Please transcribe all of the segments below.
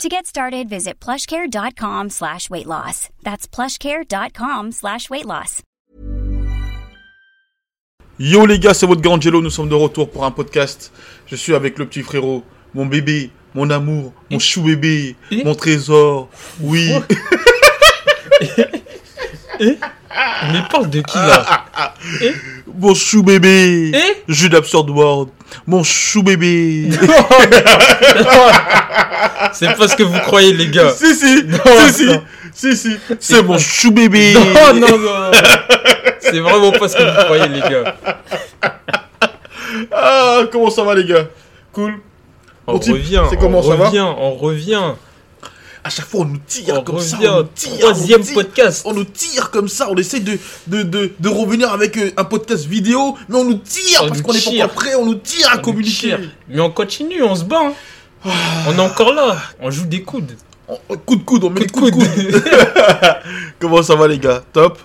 To get started, visit plushcare.com slash weight loss. That's plushcare.com slash weight loss. Yo les gars, c'est votre grand Angelo, nous sommes de retour pour un podcast. Je suis avec le petit frérot, mon bébé, mon amour, mon chou bébé, Et mon trésor. Oui. Mais parle de qui là Eh Mon chou bébé. Eh Jus d'absurd world. Mon chou bébé. C'est pas ce que vous croyez les gars. si si, Non, si si, non. si si. C'est mon chou bébé. Non, non, non. C'est vraiment pas ce que vous croyez les gars. Ah, comment ça va les gars? Cool? On revient, c'est comment, on ça va? revient, on revient. À chaque fois on nous tire On comme ça, on nous tire, Troisième on nous tire. podcast. On nous tire comme ça, on essaie de, de, de, de revenir avec euh, un podcast vidéo, mais on nous tire On parce qu'on n'est pas encore prêt, on nous tire à communiquer. Mais on continue, on se bat. hein. Ah. On est encore là. On joue des coudes. Coup de coude, on met Coup coups de coude. Comment ça va les gars? Top.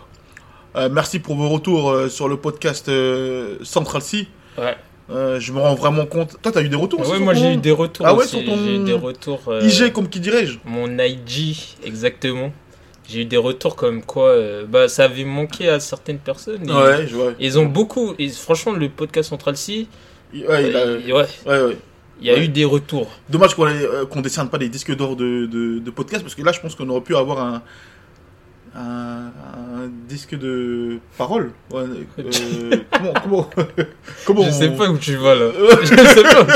Euh, merci pour vos retours euh, sur le podcast euh, Central C. Ouais. Euh, je me rends vraiment compte. Toi, t'as eu des retours aussi Ouais, moi j'ai eu des retours Ah ouais, aussi. sur ton J'ai eu des retours. euh, IG, comme qui dirais-je Mon IG, exactement. J'ai eu des retours comme quoi euh, bah, ça avait manqué à certaines personnes. et- Ouais, je vois. Ils ont beaucoup. Et franchement, le podcast Central C, Ouais, il a- ouais, ouais, ouais. il y a Ouais. eu des retours. Dommage qu'on euh, qu'on décerne pas les disques d'or de, de, de podcast parce que là, je pense qu'on aurait pu avoir un, un, un disque de parole. Ouais, euh, comment, comment, comment Je sais on- pas où tu vas là. Je sais pas.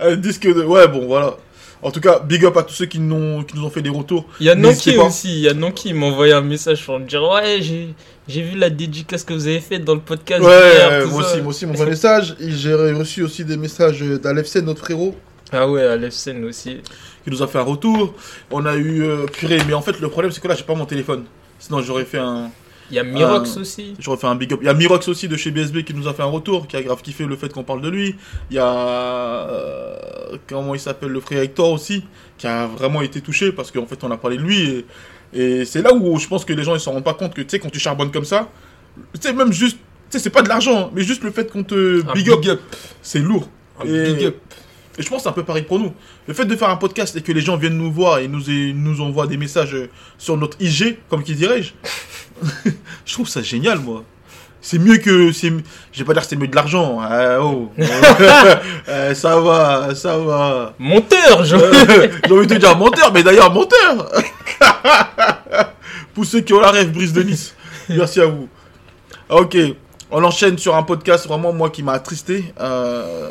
un disque de. Ouais, bon, voilà. En tout cas, big up à tous ceux qui, n'ont- qui nous ont fait des retours. Il y a Nanki aussi. Il y a Nanki qui m'a envoyé un message pour me dire Ouais, j'ai j'ai vu la dédicace que vous avez faite dans le podcast. Ouais, hier, moi aussi, moi aussi, mon message. J'ai reçu aussi des messages d'Alefsen, notre frérot, Ah ouais, l'FCN aussi. Qui nous a fait un retour. On a eu. euh, purée, mais en fait, le problème, c'est que là, j'ai pas mon téléphone. Sinon, j'aurais fait un. Il y a Mirox aussi. J'aurais fait un big up. Il y a Mirox aussi de chez BSB qui nous a fait un retour, qui a grave kiffé le fait qu'on parle de lui. Il y a. euh, comment il s'appelle Le frère Hector aussi, qui a vraiment été touché parce qu'en fait on a parlé de lui. Et, et c'est là où je pense que les gens ils s'en rendent pas compte que tu sais, quand tu charbonnes comme ça, tu sais, même juste. Tu sais, c'est pas de l'argent, mais juste le fait qu'on te Un big up, c'est lourd. Un Et- big up. Et je pense que c'est un peu pareil pour nous. Le fait de faire un podcast et que les gens viennent nous voir et nous, et nous envoient des messages euh, sur notre IG, comme qui dirais-je, je trouve ça génial, moi. C'est mieux que. Je vais pas dire que c'est mieux de l'argent. Ah, oh. Euh, ça va, ça va. Monteur, je... Euh, J'ai envie de te dire menteur, mais d'ailleurs menteur. Pour ceux qui ont la rêve, Brise de Nice. Merci à vous. Ok, on enchaîne sur un podcast vraiment moi qui m'a attristé. Euh,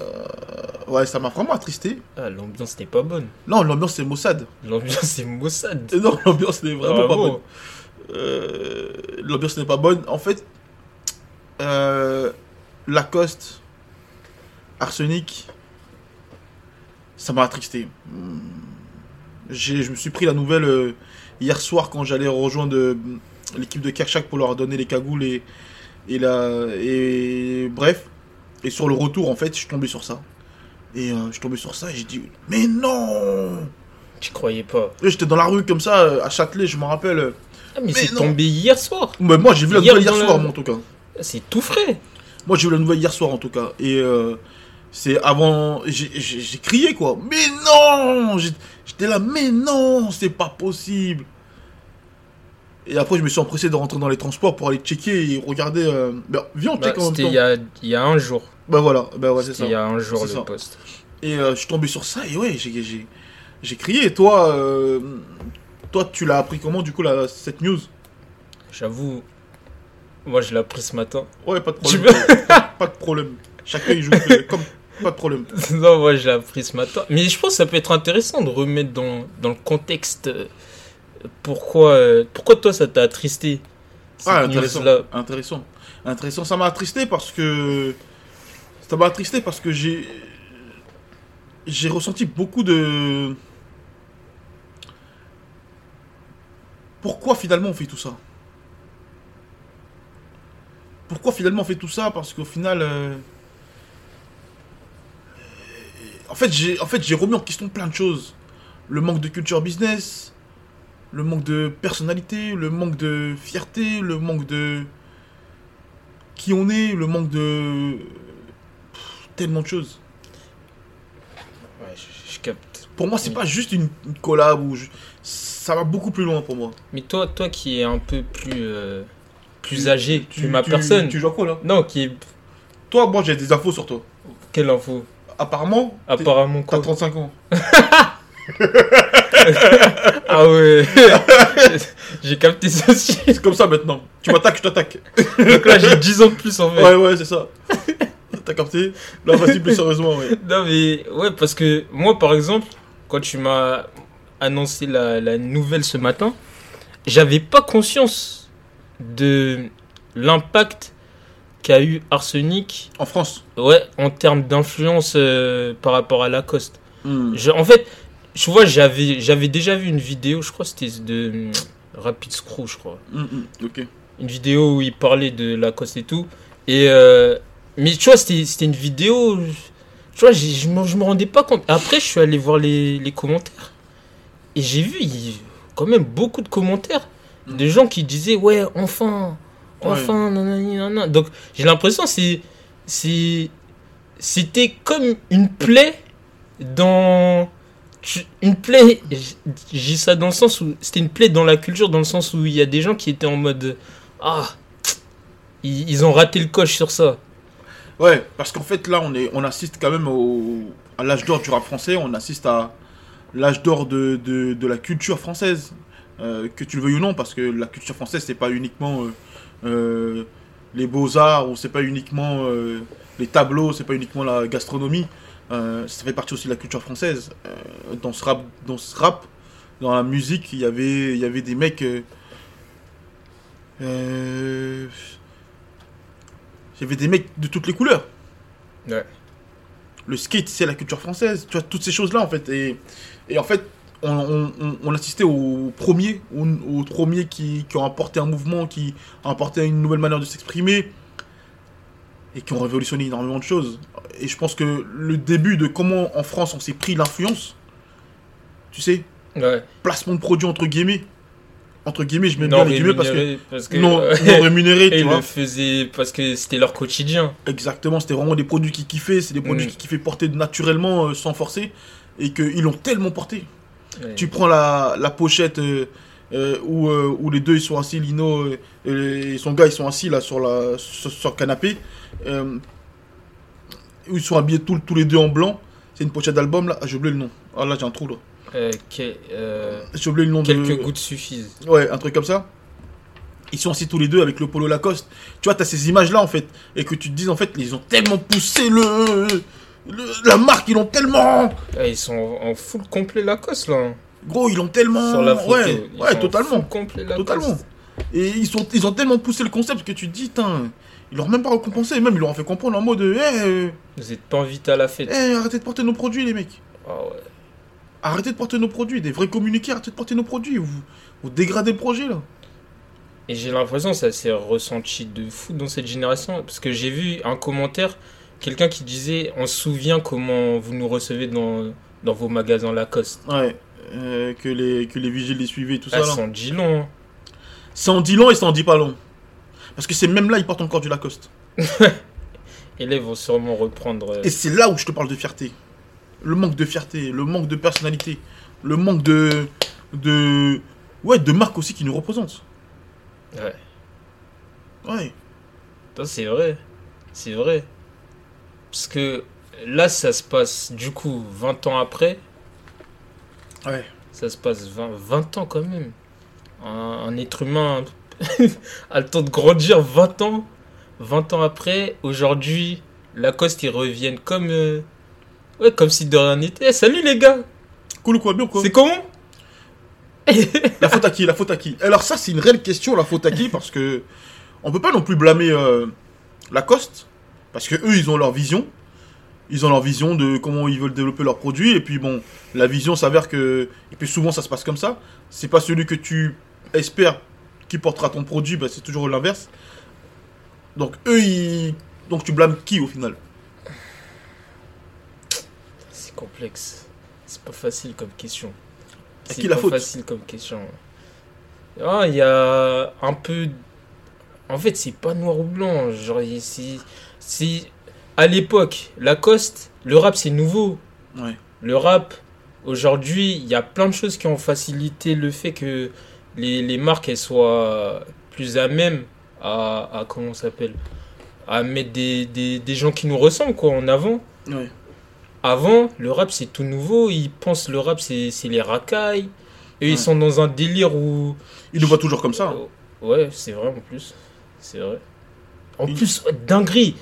Ouais, ça m'a vraiment attristé. Ah, l'ambiance n'est pas bonne. Non, l'ambiance c'est Mossad. L'ambiance c'est Mossad. Non, l'ambiance n'est vraiment pas bonne. Euh, l'ambiance n'est pas bonne. En fait, euh, Lacoste, Arsenic, ça m'a attristé. Hmm. J'ai, je me suis pris la nouvelle hier soir quand j'allais rejoindre l'équipe de Kershak pour leur donner les cagoules et, et, la, et bref. Et sur le retour, en fait, je suis tombé sur ça. Et euh, je suis tombé sur ça et j'ai dit, mais non Tu croyais pas. J'étais dans la rue comme ça, euh, à Châtelet, je me rappelle. Ah, mais, Mais c'est tombé hier soir. mais moi, j'ai vu la Hier nouvelle hier soir, le- en tout cas. C'est tout frais. Moi, j'ai vu la nouvelle hier soir, en tout cas. Et euh, c'est avant. J'ai crié, quoi. Mais non J'étais là, mais non C'est pas possible Et après, je me suis empressé de rentrer dans les transports pour aller checker et regarder. euh, Bah, viens, on Bah, check en même C'était temps. il y a, il y a un jour. Bah voilà, bah ouais, c'est ça. Il y a un jour le ça. poste. Et euh, je suis tombé sur ça et ouais, j'ai- j'ai j'ai crié. Et toi, euh, toi, tu l'as appris comment, du coup, la, cette news? J'avoue, moi je l'ai appris ce matin. Ouais, pas de problème. pas de problème. Chacun, il joue comme. Pas de problème. non, moi je l'ai appris ce matin. Mais je pense que ça peut être intéressant de remettre dans, dans le contexte pourquoi, euh, pourquoi toi ça t'a attristé. cette Ah, intéressant. Intéressant. Intéressant. Ça m'a attristé parce que. Ça m'a attristé parce que j'ai. J'ai ressenti beaucoup de. Pourquoi finalement on fait tout ça? Pourquoi finalement on fait tout ça? Parce qu'au final. euh, En fait, j'ai en fait, j'ai remis en question plein de choses. Le manque de culture business, le manque de personnalité, le manque de fierté, le manque de. Qui on est, le manque de. Pff, Tellement de choses. Ouais, je, je capte. Pour moi, c'est pas juste une, collab ou. je- Ça va beaucoup plus loin pour moi. Mais toi, toi qui es un peu plus, euh, plus âgé Tu- que ma tu- personne. Tu joues à quoi là? Non, qui est. Toi, moi j'ai des infos sur toi. Quelle info? Apparemment, Apparemment t'as quoi 35 ans. Ah ouais J'ai capté ça aussi. C'est comme ça maintenant. Tu m'attaques, je t'attaque. Donc là, j'ai 10 ans de plus en fait. Ouais, ouais, c'est ça. T'as capté Là, vas-y, plus sérieusement, ouais. Non mais ouais parce que moi par exemple quand tu m'as annoncé la, la nouvelle ce matin j'avais pas conscience de l'impact qu'a eu Arsenic En France. ouais en termes d'influence euh, par rapport à Lacoste. Hmm. Je- en fait tu vois j'avais j'avais déjà vu une vidéo je crois que c'était de Rapid Screw je crois hmm, Ok. une vidéo où il parlait de Lacoste et tout. Et euh, mais tu vois, c'était une vidéo. Tu vois, je me, je me rendais pas compte. Après, je suis allé voir les, les commentaires. Et j'ai vu il quand même beaucoup de commentaires. Mm. De gens qui disaient, ouais, enfin, enfin, nanani, nanana. Donc, j'ai l'impression que c'est. c'est- C'était comme une plaie dans. Une plaie, j'ai ça dans le sens où c'était une plaie dans la culture, dans le sens où il y a des gens qui étaient en mode Ah, ils, ont raté le coche sur ça. Ouais, parce qu'en fait, là, on, est, on assiste quand même au, à l'âge d'or du rap français. On assiste à l'âge d'or de, la culture française. Euh, que tu le veuilles ou non, parce que la culture française, c'est pas uniquement euh, euh, les beaux-arts, ou c'est pas uniquement les tableaux, c'est pas uniquement la gastronomie. Euh, ça fait partie aussi de la culture française. Euh, dans, ce rap, dans ce rap, dans la musique, il y avait, il y avait des mecs. euh, il y avait des mecs de toutes les couleurs. Ouais. Le skate, c'est la culture française. Tu vois, toutes ces choses-là, en fait. Et, et en fait, on, on, on- on assistait aux premiers, aux, aux premiers qui, qui ont apporté un mouvement, qui ont apporté une nouvelle manière de s'exprimer et qui ont révolutionné énormément de choses. Et je pense que le début de comment en France on s'est pris l'influence, tu sais, Ouais. placement de produits entre guillemets, entre guillemets, je mets Non bien les guillemets parce que rémunéré, parce que non, euh, non rémunéré, tu ils vois. le faisaient parce que c'était leur quotidien. Exactement, c'était vraiment des produits qui kiffaient, c'est des produits Mm. qui kiffaient porter naturellement euh, sans forcer et qu'ils l'ont tellement porté. Ouais. Tu prends la, la pochette euh, euh, où, où les deux ils sont assis, Lino et son gars ils sont assis là sur, la, sur, sur le canapé, où ils sont habillés tous, tous les deux en blanc. C'est une pochette d'album là, ah, j'ai oublié le nom. Ah là j'ai un trou là. Euh, euh, J'ai oublié le nom quelques de. gouttes suffisent. Ouais, un truc comme ça. Ils sont assis tous les deux avec le polo Lacoste. Tu vois, t'as ces images-là en fait. Et que tu te dis en fait, ils ont tellement poussé le. le- la marque, ils l'ont tellement. Ils sont en full complet Lacoste là. hein. Gros, ils l'ont tellement. Sur la photo. ouais, Ils ouais, totalement. full complet Lacoste. Totalement. Et ils, sont, ils ont tellement poussé le concept que tu te dis, ils l'ont même pas récompensé. Même ils leur ont fait comprendre en mode, hé, euh, Vous êtes pas invités à la fête. eh, arrêtez de porter nos produits, les mecs. Ah ouais. Arrêtez de porter nos produits. Des vrais communiqués, arrêtez de porter nos produits. Vous, vous dégradez le projet là. Et j'ai l'impression que ça s'est ressenti de fou dans cette génération. Parce que j'ai vu un commentaire, quelqu'un qui disait On se souvient comment vous nous recevez dans, dans vos magasins Lacoste. Ouais. euh, que, les, que les vigiles les suivaient et tout Ah, ça là. sans dit long. hein. Ça en dit long et ça en dit pas long. Parce que c'est même là, ils portent encore du Lacoste. Et là, ils vont sûrement reprendre. euh, Et c'est là où je te parle de fierté. Le manque de fierté, le manque de personnalité, le manque de. de. Ouais, de marque aussi qui nous représente. Ouais. Ouais. C'est vrai. C'est vrai. Parce que là, ça se passe du coup 20 ans après. Ouais. Ça se passe 20, 20 ans quand même. Un, un être humain a le temps de grandir 20 ans. 20 ans après, aujourd'hui, Lacoste, ils reviennent comme. euh, Ouais, comme si de rien n'était. Eh, salut les gars Cool ou quoi, bien ou quoi C'est comment La faute à qui La faute à qui? Alors ça, c'est une réelle question, la faute à qui? Parce que on peut pas non plus blâmer euh, Lacoste, parce que eux, ils ont leur vision. Ils ont leur vision de comment ils veulent développer leurs produits. Et puis bon, la vision s'avère que... Et puis souvent, ça se passe comme ça. C'est pas celui que tu espères qui portera ton produit, bah, c'est toujours l'inverse. Donc eux, ils... Donc tu blâmes qui au final? C'est complexe. C'est pas facile comme question. C'est qui la faute? facile comme question. Ah, il y a un peu. En fait, c'est pas noir ou blanc. Genre, si, si à l'époque, Lacoste, le rap c'est nouveau. Ouais. Le rap, aujourd'hui, il y a plein de choses qui ont facilité le fait que les, les marques elles soient plus à même à, à comment s'appelle à mettre des, des, des gens qui nous ressemblent quoi en avant. Ouais. Avant, le rap c'est tout nouveau. Ils pensent le rap c'est c'est les racailles. Et Ouais. ils sont dans un délire où. Ils le voient toujours comme ça. Euh, Ouais, c'est vrai en plus. C'est vrai. En Il- plus, dinguerie.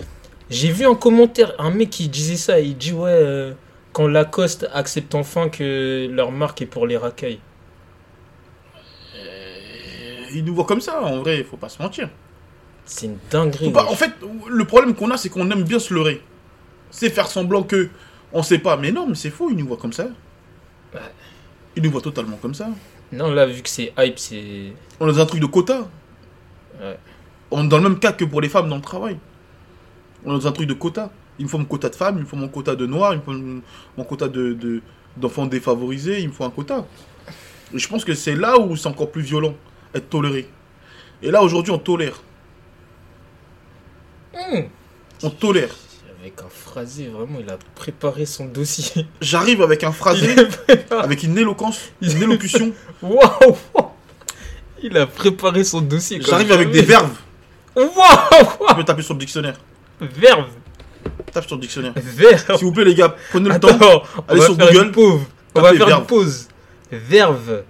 J'ai vu un commentaire, un mec qui disait ça. Il dit Ouais, euh, quand Lacoste accepte enfin que leur marque est pour les racailles. Ils nous voient comme ça, en vrai, faut pas se mentir. C'est une dinguerie. Pas-. En fait, le problème qu'on a, c'est qu'on aime bien se leurrer. C'est faire semblant que on sait pas. Mais non, mais c'est faux, ils nous voient comme ça. Ouais. Ils nous voient totalement comme ça. Non, là, vu que c'est hype, c'est. On est dans un truc de quota. Ouais. On est dans le même cas que pour les femmes dans le travail. On est dans un truc de quota. Il me faut mon quota de femmes, il me faut mon quota de noirs, il me faut mon- quota de, de- d'enfants défavorisés, il me faut un quota. Et je pense que c'est là où c'est encore plus violent, être toléré. Et là, aujourd'hui, on tolère. Hmm. On tolère. Avec un phrasé, vraiment, il a préparé son dossier. J'arrive avec un phrasé, avec une éloquence, une élocution. Waouh! Il a préparé son dossier. J'arrive avec des verbes. Waouh! Tu peux taper sur le dictionnaire. Verve! Tape sur le dictionnaire. Verve! S'il vous plaît, les gars, prenez le temps. Attends, on allez va sur faire Google, une pause. On va faire verve. une pause. Verve.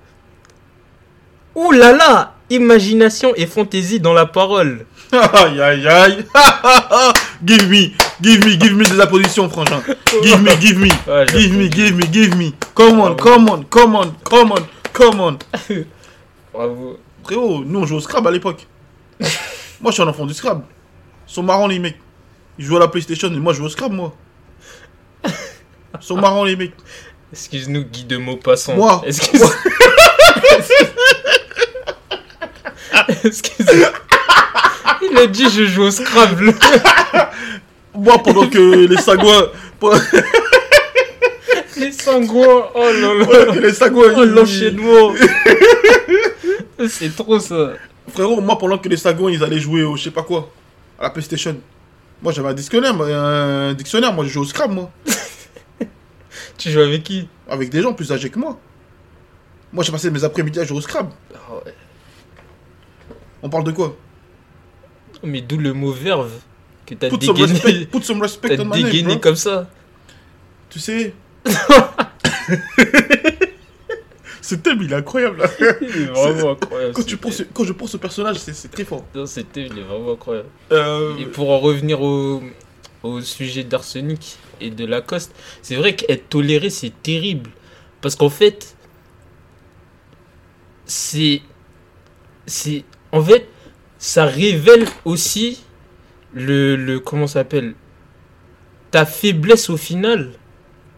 Ouh là là! Imagination et fantaisie dans la parole. Aïe aïe aïe. give me, give me, give me des appositions, frangin. Give me, give me, Ouais, give me, give me, give me. Come on, come on, come on, come on, come on. Bravo. Frérot, nous on jouait au Scrabble à l'époque. moi je suis un enfant du Scrabble. Ils sont marrants les mecs. Ils jouent à la PlayStation et moi je joue au Scrabble moi. Ils sont marrants les mecs. Excuse-nous, Guy de Maupassant. Moi. Excuse. Excuse. Il a dit je joue au Scrabble. Moi pendant que les sagouins. Les sangouins. Oh là pendant là. que les sagouins. Oh l'enchaînement. C'est trop ça. Frérot, moi pendant que les sagouins ils allaient jouer au je sais pas quoi. À la PlayStation. Moi j'avais un dictionnaire, moi, un dictionnaire, moi je joue au Scrabble moi. Tu joues avec qui? Avec des gens plus âgés que moi. Moi j'ai passé mes après-midi à jouer au Scrabble. Ah ouais. On parle de quoi? Mais d'où le mot verve que t'as Put some respect, dégainé. put some respect T'as on my name, dégainé bro. comme ça. Tu sais? Ce thème il est incroyable. Il est vraiment incroyable. Quand, ce tu thème. quand je pense au personnage, c'est c'est très fort. Non, ce thème, il est vraiment incroyable. Euh, Et pour en revenir au, au sujet d'Arsenic et de Lacoste, c'est vrai qu'être toléré, c'est terrible. Parce qu'en fait, c'est. C'est. En fait, ça révèle aussi le. le comment s'appelle Ta faiblesse au final.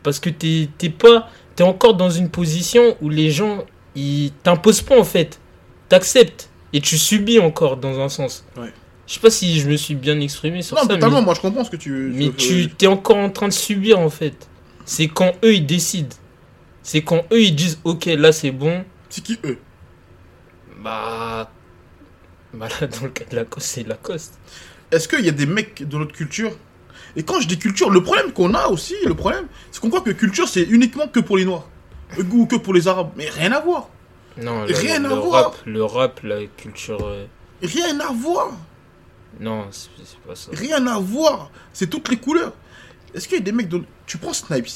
Parce que t'es t'es pas. T'es encore dans une position où les gens. Ils t'imposent pas en fait. T'acceptes. Et tu subis encore dans un sens. Ouais. Je sais pas si je me suis bien exprimé sur non, ça. totalement, mais- moi je comprends ce que tu. mais tu t'es encore en train de subir en fait. C'est quand eux ils décident. C'est quand eux ils disent ok là c'est bon. C'est qui eux? Bah. Bah là dans le cas de Lacoste c'est Lacoste. Est-ce qu'il y a des mecs de notre culture? Et quand je dis culture, le problème qu'on a aussi, le problème, c'est qu'on croit que culture c'est uniquement que pour les noirs. Ou que pour les arabes. Mais rien à voir. Non, le, Rien le à voir. rap, le rap, la culture. euh, Rien à voir. Non, c'est c'est pas ça. Rien à voir. C'est toutes les couleurs. Est-ce qu'il y a des mecs de... Tu prends Snipes.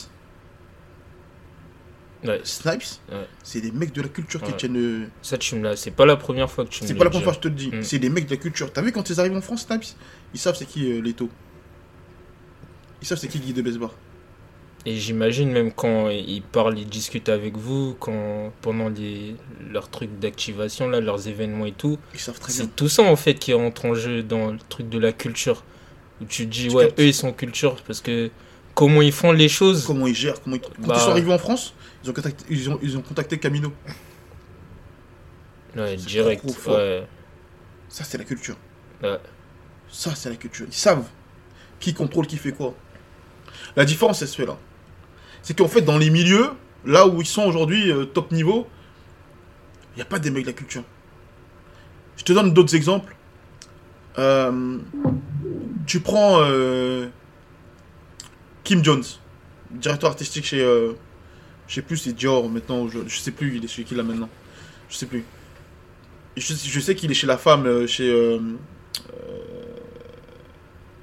Ouais, Snipes, Ouais. c'est des mecs de la culture qui tiennent... euh, ça tu me l'as. C'est pas la première fois que tu me C'est pas la première fois que je te le dis. Mm. C'est des mecs de la culture. T'as vu quand ils arrivent en France, Snipes Ils savent c'est qui euh, Leto. Ils savent c'est qui Guy de Besbar. Et j'imagine même quand ils parlent, ils discutent avec vous, quand pendant les, leurs trucs d'activation, là, leurs événements et tout, Ils savent très bien. c'est tout ça en fait qui entre en jeu dans le truc de la culture. Où tu te dis, Tu ouais, captes. eux ils sont culture parce que comment ils font les choses. Comment ils gèrent comment ils... Quand Bah. ils sont arrivés en France, ils ont contacté, ils ont, ils ont contacté Camino. Ouais, C'est direct. Ouais, Ça, c'est la culture. ouais. Ça, c'est la culture. Ils savent qui contrôle qui fait quoi. La différence, fait là. C'est qu'en fait, dans les milieux, là où ils sont aujourd'hui, euh, top niveau, il n'y a pas des mecs de la culture. Je te donne d'autres exemples. Euh, tu prends euh, Kim Jones, directeur artistique chez. Je sais plus, c'est Dior maintenant. Je, sais plus, il est chez qui là maintenant. Je sais plus. Je, sais qu'il est chez la femme, euh, chez euh, euh,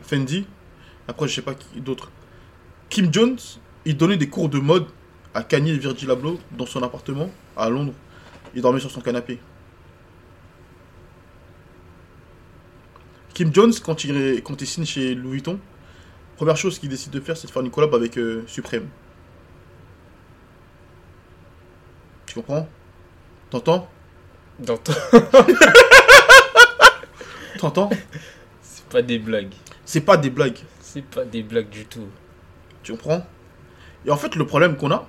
Fendi. Après, je sais pas qui d'autre. Kim Jones, il donnait des cours de mode à Kanye et Virgil Abloh dans son appartement à Londres. Il dormait sur son canapé. Kim Jones, quand il, signe chez Louis Vuitton, première chose qu'il décide de faire, c'est de faire une collab avec Supreme. Tu comprends? T'entends? Ton- T'entends? C'est pas des blagues. C'est pas des blagues. C'est pas des blagues du tout. Tu comprends? Et en fait, le problème qu'on a,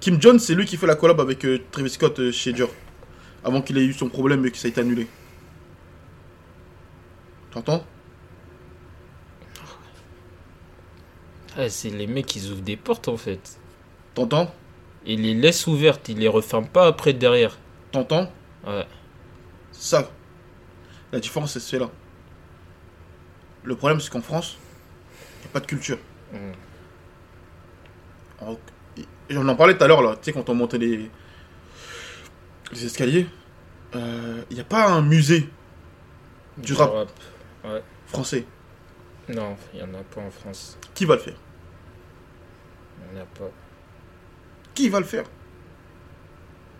Kim Jones, c'est lui qui fait la collab avec euh, Travis Scott euh, chez Dior. Avant qu'il ait eu son problème et que ça ait été annulé. T'entends? Ah, c'est les mecs, ils ouvrent des portes en fait. T'entends? Ils les laissent ouvertes, ils les referment pas après derrière. T'entends? Ouais. Ça. La différence, fait là. Le problème, c'est qu'en France, il n'y a pas de culture. Alors, on en parlait tout à l'heure, là, tu sais, quand on montait les, les escaliers, euh, il n'y a pas un musée Du rap. français. Non, il y en a pas en France. Qui va le faire? Il y en a pas. Qui va le faire?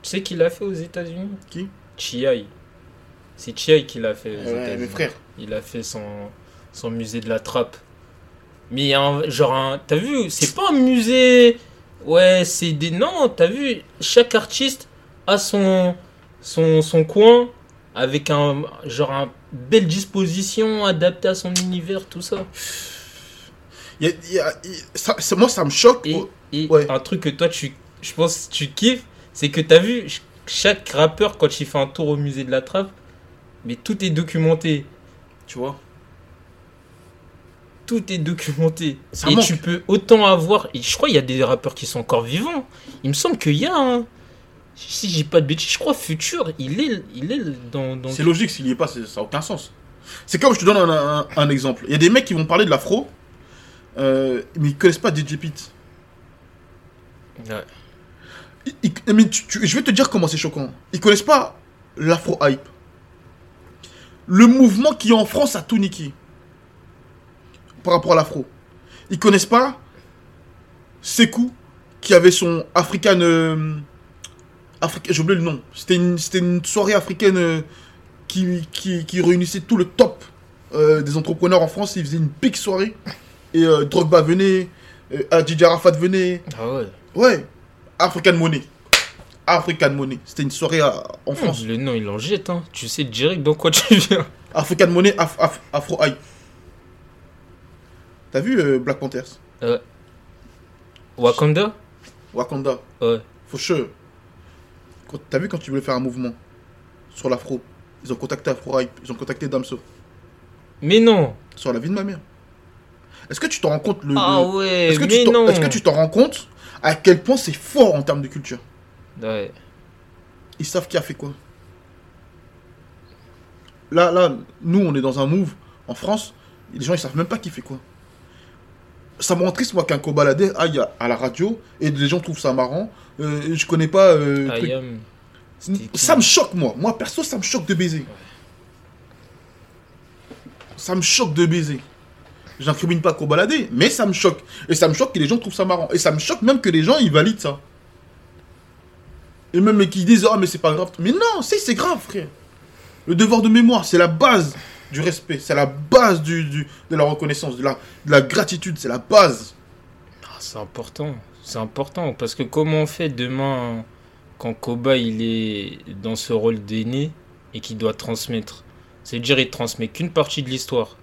Tu sais qui l'a fait aux États-Unis? Qui? Chiai. C'est Chiai qui l'a fait aux Ouais, États-Unis. mes frères. Il a fait son, son musée de la trappe. Mais il y a un, genre un. T'as vu C'est pas un musée. Ouais, c'est des. Non, t'as vu Chaque artiste a son, son, son coin avec un. Genre un belle disposition adaptée à son univers, tout ça. Il y a- il y a- il- ça- c'est- moi, ça me choque. Et, et Ouais. un truc que toi, tu, je pense, tu kiffes, c'est que t'as vu ch- chaque rappeur quand il fait un tour au musée de la trappe, mais tout est documenté. Tu vois Tout est documenté. Ça et manque. tu peux autant avoir. et je crois qu'il y a des rappeurs qui sont encore vivants. Il me semble qu'il y a un. Si j'ai pas de bêtises, je crois Futur, il est, il est dans. dans- C'est logique, s'il n'y est pas, ça n'a aucun sens. C'est comme je te donne un, un- un exemple. Il y a des mecs qui vont parler de l'afro, euh, mais ils connaissent pas DJ Pete. Ouais. Ils- ils- mais tu- tu- je vais te dire comment c'est choquant. Ils connaissent pas l'afro hype. Le mouvement qui en France a tout niqué. Par rapport à l'afro. Ils connaissent pas Sekou qui avait son African. euh, Africa- J'ai oublié le nom. C'était une, une soirée africaine euh, qui, qui, qui réunissait tout le top euh, des entrepreneurs en France. Ils faisaient une big soirée. Et euh, Drogba venait, Adji Arafat venait. Ah ouais. Ouais, African Money. African Money. C'était une soirée à- en France. Le nom, il en jette, hein. Tu sais direct dans quoi tu viens. African Money, Af- Af- Afro Hype. T'as vu euh, Black Panthers? Wakanda? Wakanda. Ouais. For sure. T'as vu quand tu voulais faire un mouvement sur l'afro? Ils ont contacté Afro Hype. Ils ont contacté Damso. Mais non. Sur la vie de ma mère. Est-ce que tu t'en rends compte le, Ah le- ouais, Est-ce que, mais tu non. est-ce que tu t'en rends compte à quel point c'est fort en termes de culture Ouais. Ils savent qui a fait quoi. Là, là, nous, on est dans un move en France. Les gens, ils savent même pas qui fait quoi. Ça me rend triste, moi, qu'un cobaladé aille à, la radio et les gens trouvent ça marrant. Euh, je connais pas. euh, truc. Ça me choque, moi. Moi, perso, ça me choque de baiser. Ça me choque de baiser. J'incrimine pas cobaladé, mais ça me choque. Et ça me choque que les gens trouvent ça marrant. Et ça me choque même que les gens, ils valident ça. Et même mais qui disent, ah, mais c'est pas grave. Mais non, si, c'est grave, frère. Le devoir de mémoire, c'est la base du respect. C'est la base du, du- de la reconnaissance, de la, de la gratitude. C'est la base. Ah, c'est important. C'est important. Parce que comment on fait demain quand Koba il est dans ce rôle d'aîné et qu'il doit transmettre? C'est-à-dire il transmet qu'une partie de l'histoire.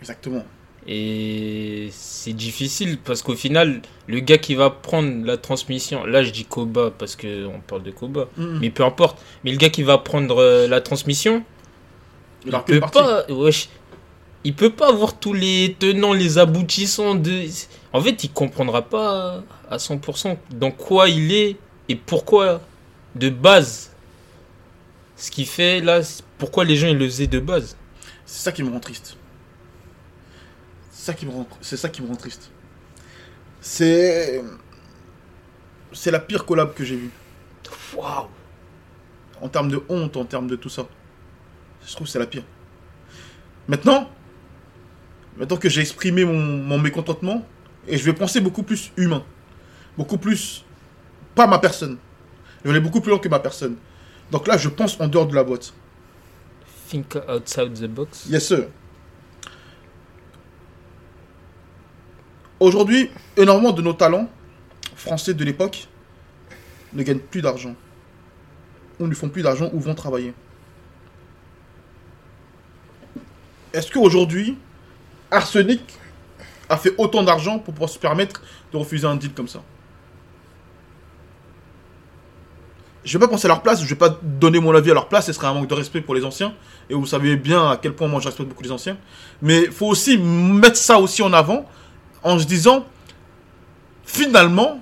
Exactement. Et c'est difficile parce qu'au final, le gars qui va prendre la transmission, là je dis Koba parce qu'on parle de Koba, Mhm. mais peu importe. Mais le gars qui va prendre euh, la transmission, Il il peut pas. wesh. il peut pas avoir tous les tenants, les aboutissants de. En fait, il comprendra pas à 100% dans quoi il est et pourquoi de base. Ce qui fait là, pourquoi les gens ils le faisaient de base. C'est ça qui me rend triste. C'est ça qui me rend, c'est ça qui me rend triste. C'est, c'est la pire collab que j'ai vue. Waouh. En termes de honte, en termes de tout ça. Je trouve que c'est la pire. Maintenant, maintenant que j'ai exprimé mon, mon mécontentement, et je vais penser beaucoup plus humain. Beaucoup plus, pas ma personne. Je vais aller beaucoup plus loin que ma personne. Donc là, je pense en dehors de la boîte. Think outside the box. Yes, sir. Aujourd'hui, énormément de nos talents français de l'époque ne gagnent plus d'argent. Ou ne font plus d'argent ou vont travailler. Est-ce qu'aujourd'hui, Arsenic a fait autant d'argent pour pouvoir se permettre de refuser un deal comme ça? Je vais pas penser à leur place, je vais pas donner mon avis à leur place, ce serait un manque de respect pour les anciens. Et vous savez bien à quel point moi je respecte beaucoup les anciens. Mais il faut aussi mettre ça aussi en avant en se disant, finalement,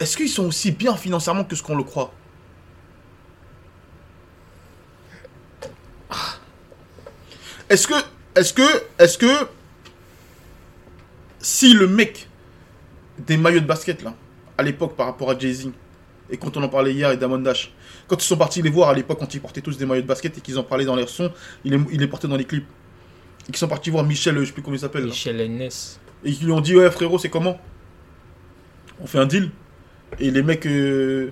est-ce qu'ils sont aussi bien financièrement que ce qu'on le croit? Est-ce que, est-ce que, est-ce que, si le mec des maillots de basket là, à l'époque par rapport à Jay-Z, et quand on en parlait hier et Damon Dash, quand ils sont partis les voir à l'époque, quand ils portaient tous des maillots de basket et qu'ils en parlaient dans leurs sons, ils les, ils les portaient dans les clips. Et qu'ils sont partis voir Michel, je sais plus comment il s'appelle. Michel N.S. Et qu'ils lui ont dit, ouais frérot, c'est comment? On fait un deal. Et les mecs, euh,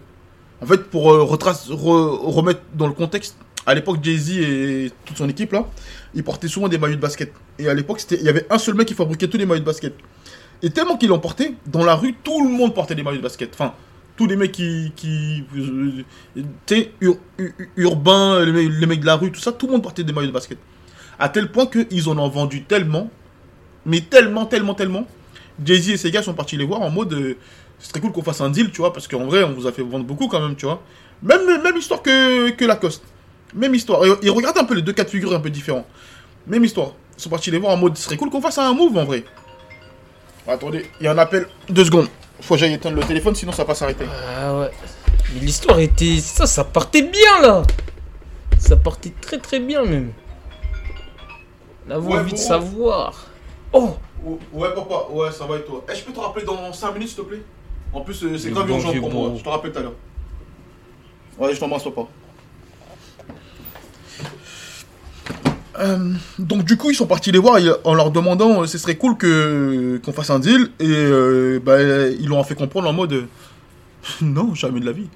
en fait, pour euh, retrace- re- remettre dans le contexte, à l'époque, Jay-Z et toute son équipe là, ils portaient souvent des maillots de basket. Et à l'époque, il y avait un seul mec qui fabriquait tous les maillots de basket. Et tellement qu'ils l'ont porté, dans la rue, tout le monde portait des maillots de basket. Enfin, tous les mecs qui. qui euh, tu sais, ur- ur- urbains, les mecs, les mecs de la rue, tout ça, tout le monde portait des maillots de basket. À tel point qu'ils en ont vendu tellement, mais tellement, tellement, tellement. Jay-Z et ses gars sont partis les voir en mode. euh, c'est très cool qu'on fasse un deal, tu vois, parce qu'en vrai, on vous a fait vendre beaucoup quand même, tu vois. Même, même histoire que, que Lacoste. Même histoire. Et, et un peu les deux cas de figure un peu différents. Même histoire. Ils sont partis les voir en mode. Ce serait cool qu'on fasse un move en vrai. Attendez, il y a un appel. Deux secondes. Faut que j'aille éteindre le téléphone, sinon ça va pas s'arrêter. Ah ouais. Mais l'histoire était. Ça, ça partait bien là Ça partait très très bien même. On avait Ouais, envie de bon. savoir. Oh Ouais, papa, ouais, ça va et toi? Eh, je peux te rappeler dans 5 minutes, s'il te plaît? En plus, euh, c'est grave urgent pour moi. Je te rappelle tout à l'heure. Ouais, je t'embrasse, papa. Euh, donc du coup ils sont partis les voir et, en leur demandant euh, ce serait cool que qu'on fasse un deal et euh, bah, ils l'ont fait comprendre en mode euh, non jamais de la vie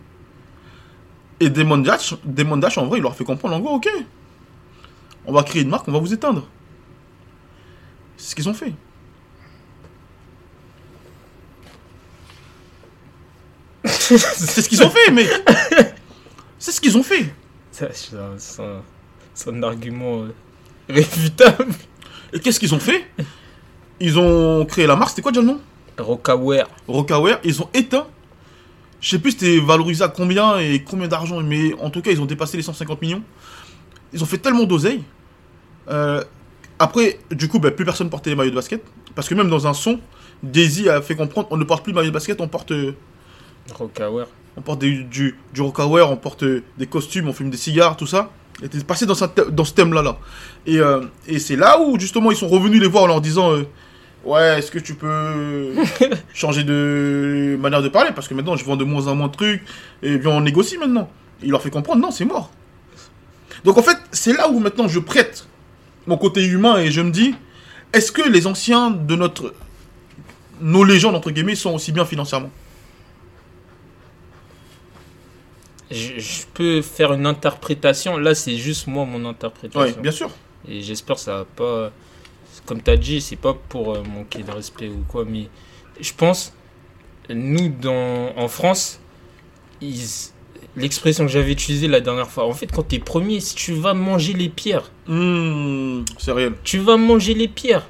et Demon Dash, Demon Dash en vrai il leur fait comprendre en gros ok on va créer une marque on va vous éteindre c'est ce qu'ils ont fait c'est ce qu'ils ont fait mec c'est ce qu'ils ont fait C'est un, argument euh, réfutable. et qu'est-ce qu'ils ont fait? Ils ont créé la marque c'était quoi déjà le nom? Rockaware. Rockaware, ils ont éteint. Je sais plus c'était valorisé à combien et combien d'argent, mais en tout cas ils ont dépassé les 150 millions. Ils ont fait tellement d'oseille. Euh, après, du coup, bah, plus personne portait les maillots de basket. Parce que même dans un son, Daisy a fait comprendre on ne porte plus de maillots de basket, on porte, euh, Rockaware. on porte des- du, du Rockaware, on porte euh, des costumes, on fume des cigares, tout ça. Ils étaient passés dans, ce- dans ce thème-là. Là. Et, euh, et c'est là où justement ils sont revenus les voir en leur disant euh, Ouais, est-ce que tu peux changer de manière de parler? Parce que maintenant je vends de moins en moins de trucs et bien on négocie maintenant. Et il leur fait comprendre Non, c'est mort. Donc en fait, c'est là où maintenant je prête mon côté humain et je me dis Est-ce que les anciens de notre. Nos légendes, entre guillemets, sont aussi bien financièrement? Je, je peux faire une interprétation. Là, c'est juste moi, mon interprétation. Ouais, bien sûr. Et j'espère que ça va pas. Comme tu as dit, c'est pas pour euh, manquer de respect ou quoi, mais je pense, nous, dans, en France, ils- l'expression que j'avais utilisée la dernière fois, en fait, quand tu es premier, si tu vas manger les pierres, Mmh, c'est réel. tu vas manger les pierres.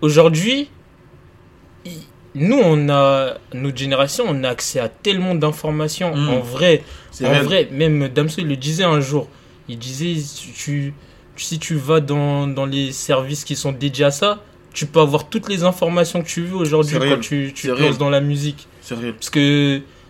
Aujourd'hui, nous, on a, notre génération, on a accès à tellement d'informations. Mm. En vrai, C'est en réel. vrai, même Damso il le disait un jour. Il disait tu, si tu vas dans, dans les services qui sont dédiés à ça, tu peux avoir toutes les informations que tu veux aujourd'hui quand tu, tu te lances dans la musique. C'est réel. Parce que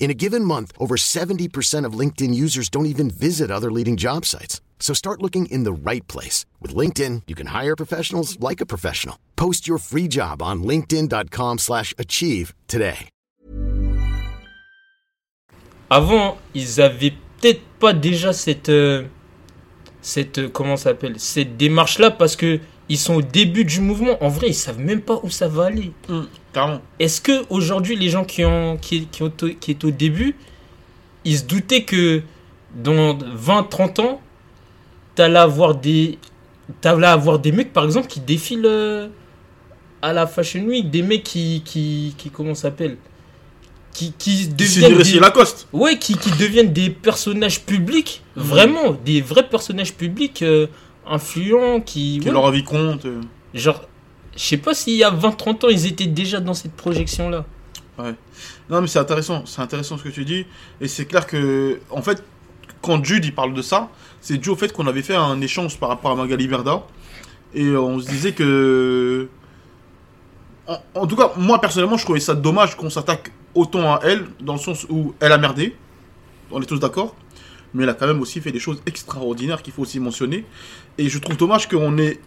In a given month, over 70% of LinkedIn users don't even visit other leading job sites. So start looking in the right place. With LinkedIn, you can hire professionals like a professional. Post your free job on linkedin.com slash achieve today. Avant, ils avaient peut-être pas déjà cette. euh, cette euh, comment ça s'appelle Cette démarche-là parce que ils sont au début du mouvement. En vrai, ils savent même pas où ça va aller. Hum, Est-ce que aujourd'hui les gens qui ont qui, qui ont qui est au début, ils se doutaient que dans 20 30 ans, t'allais avoir des t'allais avoir des mecs par exemple qui défilent euh, à la Fashion Week, des mecs qui qui qui comment s'appelle? Qui qui deviennent des, Lacoste. ouais qui qui deviennent des personnages publics, vraiment des vrais personnages publics euh, influents qui Qui ouais, leur avis compte. euh. genre je sais pas s'il y a 20 30 ans, ils étaient déjà dans cette projection là. Non, mais c'est intéressant. C'est intéressant ce que tu dis. Et c'est clair que, en fait, quand Jude parle de ça, c'est dû au fait qu'on avait fait un échange par rapport à Magali Berda. Et on se disait que. En, en tout cas, moi personnellement, je trouvais ça dommage qu'on s'attaque autant à elle, dans le sens où elle a merdé. On est tous d'accord. Mais elle a quand même aussi fait des choses extraordinaires qu'il faut aussi mentionner. Et je trouve dommage qu'on ait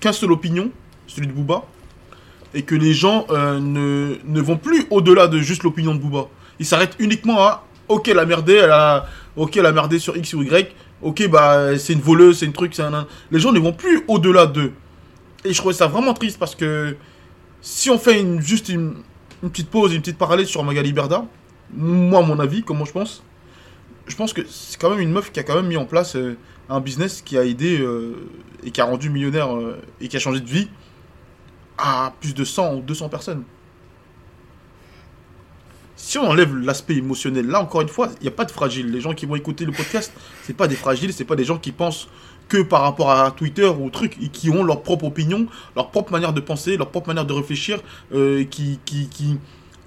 qu'un seule opinion, celui de Booba. Et que les gens euh, ne, ne vont plus au-delà de juste l'opinion de Booba. Ils s'arrêtent uniquement à Ok, elle a merdé, elle a, ok, elle a merdé sur X ou Y. Ok, bah c'est une voleuse, c'est une truc, c'est un, Les gens ne vont plus au-delà d'eux. Et je trouvais ça vraiment triste parce que si on fait une, juste une, une petite pause, une petite parallèle sur Magali Berda, moi, mon avis, comment je pense, je pense que c'est quand même une meuf qui a quand même mis en place euh, un business qui a aidé euh, et qui a rendu millionnaire et qui a changé de vie à plus de 100 ou 200 personnes. Si on enlève l'aspect émotionnel, là encore une fois, il n'y a pas de fragile. Les gens qui vont écouter le podcast, c'est pas des fragiles, c'est pas des gens qui pensent que par rapport à Twitter ou truc, et qui ont leur propre opinion, leur propre manière de penser, leur propre manière de réfléchir, euh, qui, qui, qui,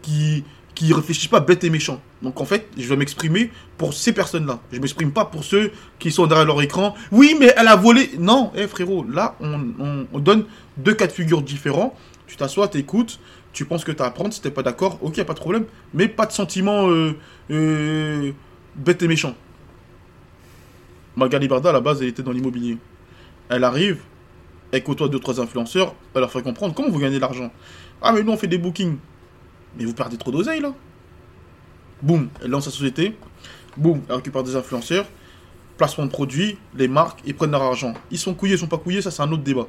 qui, qui réfléchissent pas bête et méchant. Donc en fait, je vais m'exprimer pour ces personnes-là. Je m'exprime pas pour ceux qui sont derrière leur écran. Oui, mais elle a volé. Non, eh frérot, là, on, on- on donne deux cas de figure différents. Tu t'assois, t'écoutes, tu penses que t'as à apprendre. Si t'es pas d'accord, ok, pas de problème. Mais pas de sentiments euh, euh, bête et méchant. Magali Barda, à la base, elle était dans l'immobilier. Elle arrive, elle côtoie deux, trois influenceurs, elle leur fait comprendre comment vous gagnez de l'argent. Ah, mais nous, on fait des bookings. Mais vous perdez trop d'oseille, là. Boum, elle lance sa société. Boum, elle récupère des influenceurs. Placement de produits, les marques, ils prennent leur argent. Ils sont couillés, ils sont pas couillés, ça c'est un autre débat.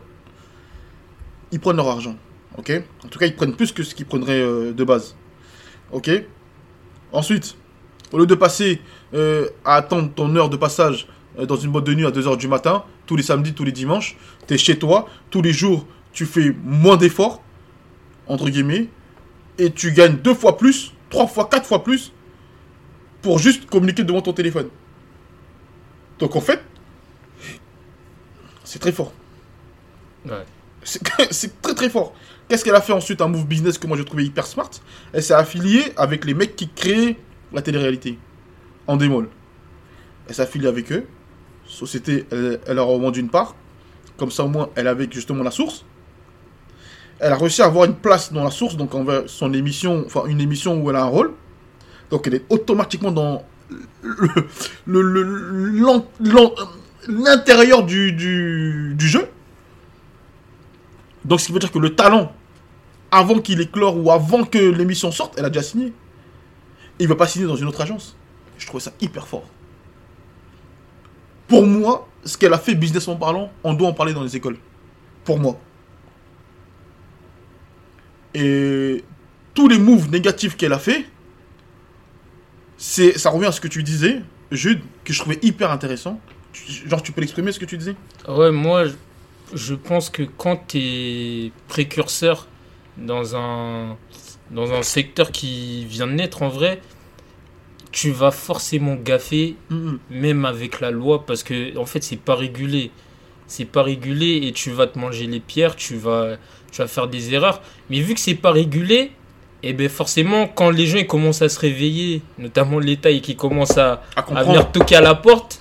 Ils prennent leur argent. Ok? En tout cas, ils prennent plus que ce qu'ils prendraient euh, de base. Ok? Ensuite, au lieu de passer euh, à attendre ton heure de passage euh, dans une boîte de nuit à 2h du matin, tous les samedis, tous les dimanches, tu es chez toi, tous les jours, tu fais moins d'efforts, entre guillemets, et tu gagnes deux fois plus, trois fois, quatre fois plus, pour juste communiquer devant ton téléphone. Donc en fait, c'est très fort. Ouais. C'est très très fort. Qu'est-ce qu'elle a fait ensuite Un move business que moi j'ai trouvé hyper smart? Elle s'est affiliée avec les mecs qui créent la télé-réalité en démol. Elle s'est affiliée avec eux. Société, elle, elle leur a vendu une part. Comme ça au moins, elle avait justement la source. Elle a réussi à avoir une place dans la source, donc envers son émission, enfin une émission où elle a un rôle. Donc elle est automatiquement dans l'intérieur du, du, jeu. Donc, ce qui veut dire que le talent avant qu'il éclore ou avant que l'émission sorte, elle a déjà signé. Et il va pas signer dans une autre agence. Je trouvais ça hyper fort. Pour moi, ce qu'elle a fait businessment parlant, on doit en parler dans les écoles. Pour moi. Et tous les moves négatifs qu'elle a fait, c'est ça revient à ce que tu disais, Jude, que je trouvais hyper intéressant. Tu- Genre, tu peux l'exprimer ce que tu disais? Ouais, moi, je- pense que quand tu es précurseur dans un, dans un secteur qui vient de naître, en vrai, tu vas forcément gaffer, Mhm. même avec la loi, parce que, en fait, c'est pas régulé. C'est pas régulé et tu vas te manger les pierres, tu vas, tu vas faire des erreurs. Mais vu que c'est pas régulé, et ben forcément, quand les gens ils commencent à se réveiller, notamment l'État, et qui commencent à, À à venir toquer à la porte,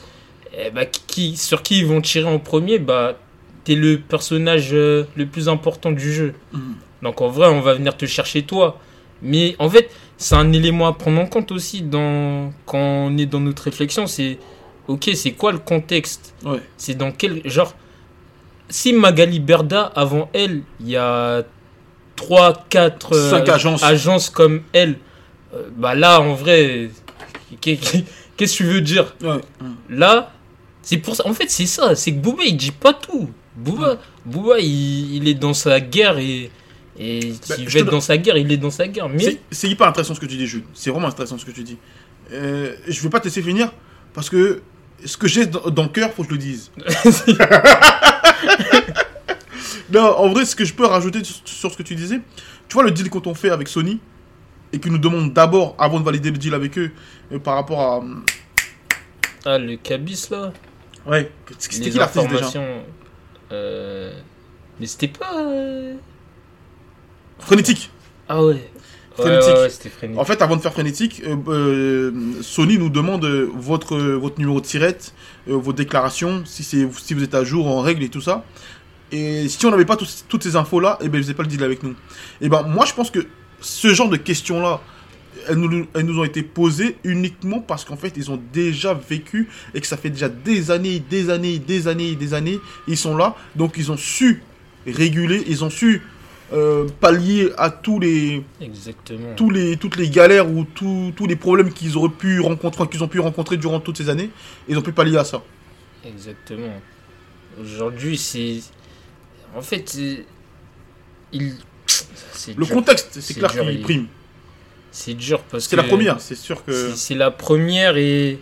eh bah, qui, sur qui ils vont tirer en premier, bah, t'es le personnage euh, le plus important du jeu. Mhm. Donc en vrai, on va venir te chercher toi. Mais en fait, c'est un élément à prendre en compte aussi dans, quand on est dans notre réflexion. C'est, ok, c'est quoi le contexte? Ouais. C'est dans quel... Genre, si Magali Berda, avant elle, il y a 3, 4 Cinq agences. agences comme elle, euh, bah là, en vrai, qu'est- qu'est-ce que tu veux dire? Ouais. Là, c'est pour ça. En fait, c'est ça. C'est que Booba, il dit pas tout. Booba, Booba il, il est dans sa guerre et. Et Bah, te être dans sa guerre, il est dans sa guerre. Mais. C'est- hyper intéressant ce que tu dis, Jules. C'est vraiment intéressant ce que tu dis. Euh, je vais pas te laisser finir parce que ce que j'ai dans, le cœur, faut que je le dise. non, en vrai, ce que je peux rajouter sur, ce que tu disais, tu vois le deal qu'on fait avec Sony et qu'ils nous demandent d'abord, avant de valider le deal avec eux, euh, par rapport à. Ah, le Cabis là. Ouais, c'était qui l'artiste déjà euh, Mais c'était pas. euh, Frénétique. Ah ouais. Frénétique. ouais, ouais, c'était frénétique. En fait, avant de faire Frénétique, euh, euh, Sony nous demande euh, votre, votre numéro de tirette, vos déclarations, si, si vous êtes à jour, en règle et tout ça. Et si on n'avait pas toutes ces infos-là, eh ben, ils faisaient pas le deal avec nous. Et ben, moi, je pense que ce genre de questions-là, elles nous, elles nous ont été posées uniquement parce qu'en fait, ils ont déjà vécu et que ça fait déjà des années, des années, des années, des années, ils sont là. Donc, ils ont su réguler, ils ont su euh, pallier à tous les, Exactement. tous les, toutes les galères ou tous tous les problèmes qu'ils auraient pu rencontrer, qu'ils ont pu rencontrer durant toutes ces années, ils ont pu pallier à ça. Exactement. Aujourd'hui, c'est. En fait, il. Le dur. contexte, c'est clair qu'il il- prime. C'est dur parce que. C'est la première, c'est sûr que. C'est la première et.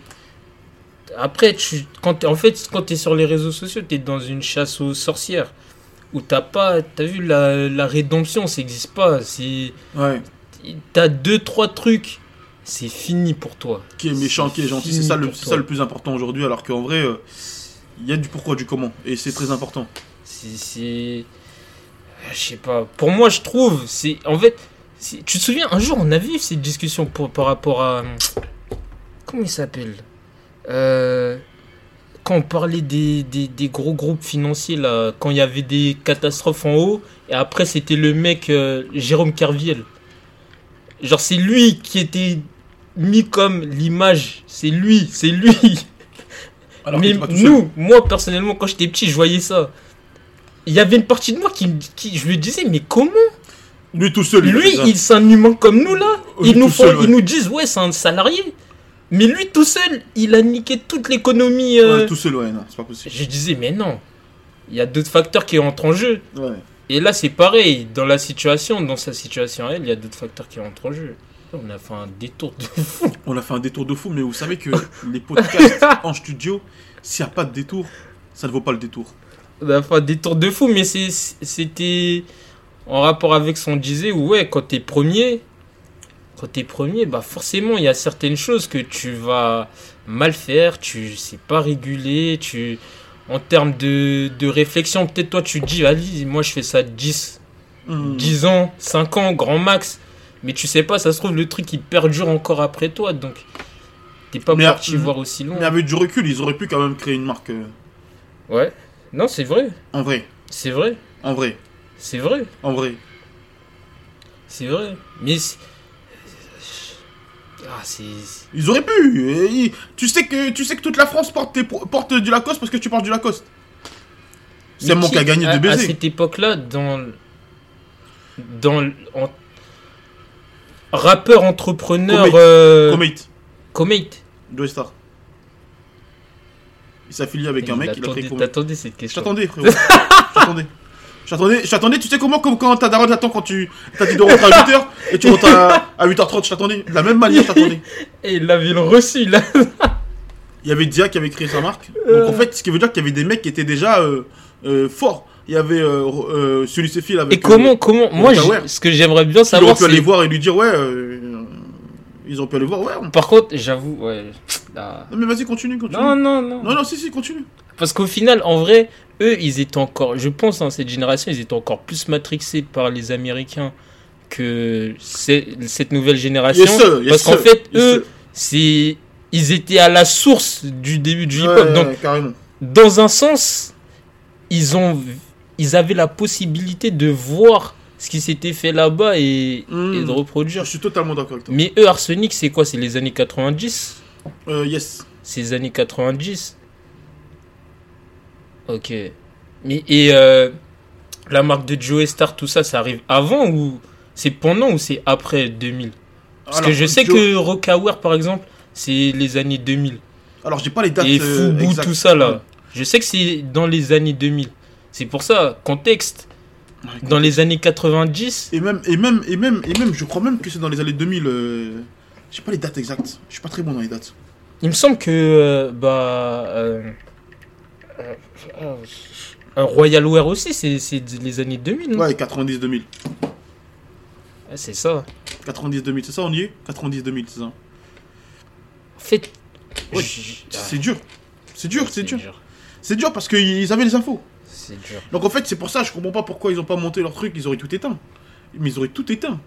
Après, tu, quand en fait, quand tu es sur les réseaux sociaux, tu es dans une chasse aux sorcières. Où t'as pas. T'as vu, la, la rédemption, ça n'existe pas. Ouais. T'as deux, trois trucs. C'est fini pour toi. Qui est méchant, qui est gentil, c'est ça, le, ça le plus important aujourd'hui, alors qu'en vrai, euh, il y a du pourquoi, du comment, et c'est très important. C'est. Je sais pas. Pour moi, je trouve. c'est En fait. Tu te souviens, un jour, on a vu cette discussion pour, par rapport à. Comment il s'appelle? Euh, Quand on parlait des, des, des gros groupes financiers, là, quand il y avait des catastrophes en haut, et après, c'était le mec euh, Jérôme Carviel. Genre, c'est lui qui était mis comme l'image. C'est lui, c'est lui. Alors mais nous, moi personnellement, quand j'étais petit, je voyais ça. Il y avait une partie de moi qui, me- qui je me disais, mais comment? Lui tout seul, Lui, il c'est un humain comme nous là. Lui Ils nous, font, seul, ouais. ils nous disent, ouais, c'est un salarié. Mais lui tout seul, il a niqué toute l'économie. euh. Ouais, tout seul, ouais, non, c'est pas possible. Je disais, mais non. Il y a d'autres facteurs qui entrent en jeu. Ouais. Et là, c'est pareil. Dans la situation, dans sa situation elle, il y a d'autres facteurs qui entrent en jeu. On a fait un détour de fou. On a fait un détour de fou, mais vous savez que les podcasts en studio, s'il n'y a pas de détour, ça ne vaut pas le détour. On a fait un détour de fou, mais c'était en rapport avec ce qu'on disait où, ouais, quand t'es premier, quand t'es premier, bah forcément, il y a certaines choses que tu vas mal faire, tu sais pas réguler, tu. En termes de, de réflexion, peut-être toi tu te dis, allez, moi je fais ça 10, Hmm. 10 ans, 5 ans, grand max. Mais tu sais pas, ça se trouve, le truc il perdure encore après toi, donc t'es pas Mais parti à- voir aussi loin. Mais avec du recul, ils auraient pu quand même créer une marque. euh, Ouais, non, c'est vrai, en vrai, c'est vrai, en vrai, c'est vrai. en vrai. C'est vrai. Mais. Ah. Ils auraient pu. ils- Tu sais que tu sais que toute la France porte, tes pro- porte du Lacoste parce que tu portes du Lacoste. C'est mon a gagné à- de À baiser. cette époque-là, dans. dans en- rappeur entrepreneur Comate. euh, Comate, Comate. Star. Il s'affilie avec un mec, il a créé T'attendais- Comate. T'attendais cette question. t'attendais, frérot. Je t'attendais. Je t'attendais, je t'attendais, tu sais comment, comme quand ta daronne t'attend quand tu t'as dit de rentrer à 8h et tu rentres à, à 8h30, je t'attendais. De la même manière, je t'attendais. Et il avait le reçu là. Il y avait Dia qui avait créé sa marque. Donc en fait, ce qui veut dire qu'il y avait des mecs qui étaient déjà euh, euh, forts. Il y avait euh, euh, celui avec. Et comment, comment, moi, ce que j'aimerais bien savoir, pu aller voir et lui dire, ouais. Ils ont pu aller voir, ouais. on- Par contre, j'avoue, ouais. Non, mais vas-y, continue, continue. Non, non, non. non, non, si, si, continue. Parce qu'au final, en vrai, eux, ils étaient encore, je pense, dans cette génération, ils étaient encore plus matrixés par les Américains que cette nouvelle génération. Yes, sir, yes, Parce qu'en fait, yes, eux, c'est, ils étaient à la source du début du Ouais, hip-hop. Donc, carrément. dans un sens, ils ont, ils avaient la possibilité de voir ce qui s'était fait là-bas et, Mm. et de Je reproduire. suis totalement d'accord avec toi. Mais eux, Arsenic, c'est quoi? C'est les années 90 Euh, yes. C'est les années 90 Ok. Mais, et euh, la marque de Joe Star, tout ça, ça arrive avant ou c'est pendant ou c'est après 2000 Parce Alors, que je sais Joe- que Rockaware, par exemple, c'est les années 2000. Alors, j'ai pas les dates. et euh, Fubu, tout ça là. Je sais que c'est dans les années 2000. C'est pour ça, contexte, dans les années 90, Et même, et même, et même, et même, je crois même que c'est dans les années 2000. Euh... J'ai pas les dates exactes. Je suis pas très bon dans les dates. il me semble que euh, bah euh, euh, Royal Wear aussi, c'est les années 2000. non? Ouais, 90-2000. Ah, c'est ça. 90-2000, c'est ça, on y est? 90-2000, c'est ça. En fait, Ouais, C'est dur. C'est dur, Ouais, c'est dur. C'est dur parce qu'ils avaient les infos. C'est dur. Donc en fait, c'est pour ça, je comprends pas pourquoi ils ont pas monté leur truc, ils auraient tout éteint. Mais ils auraient tout éteint.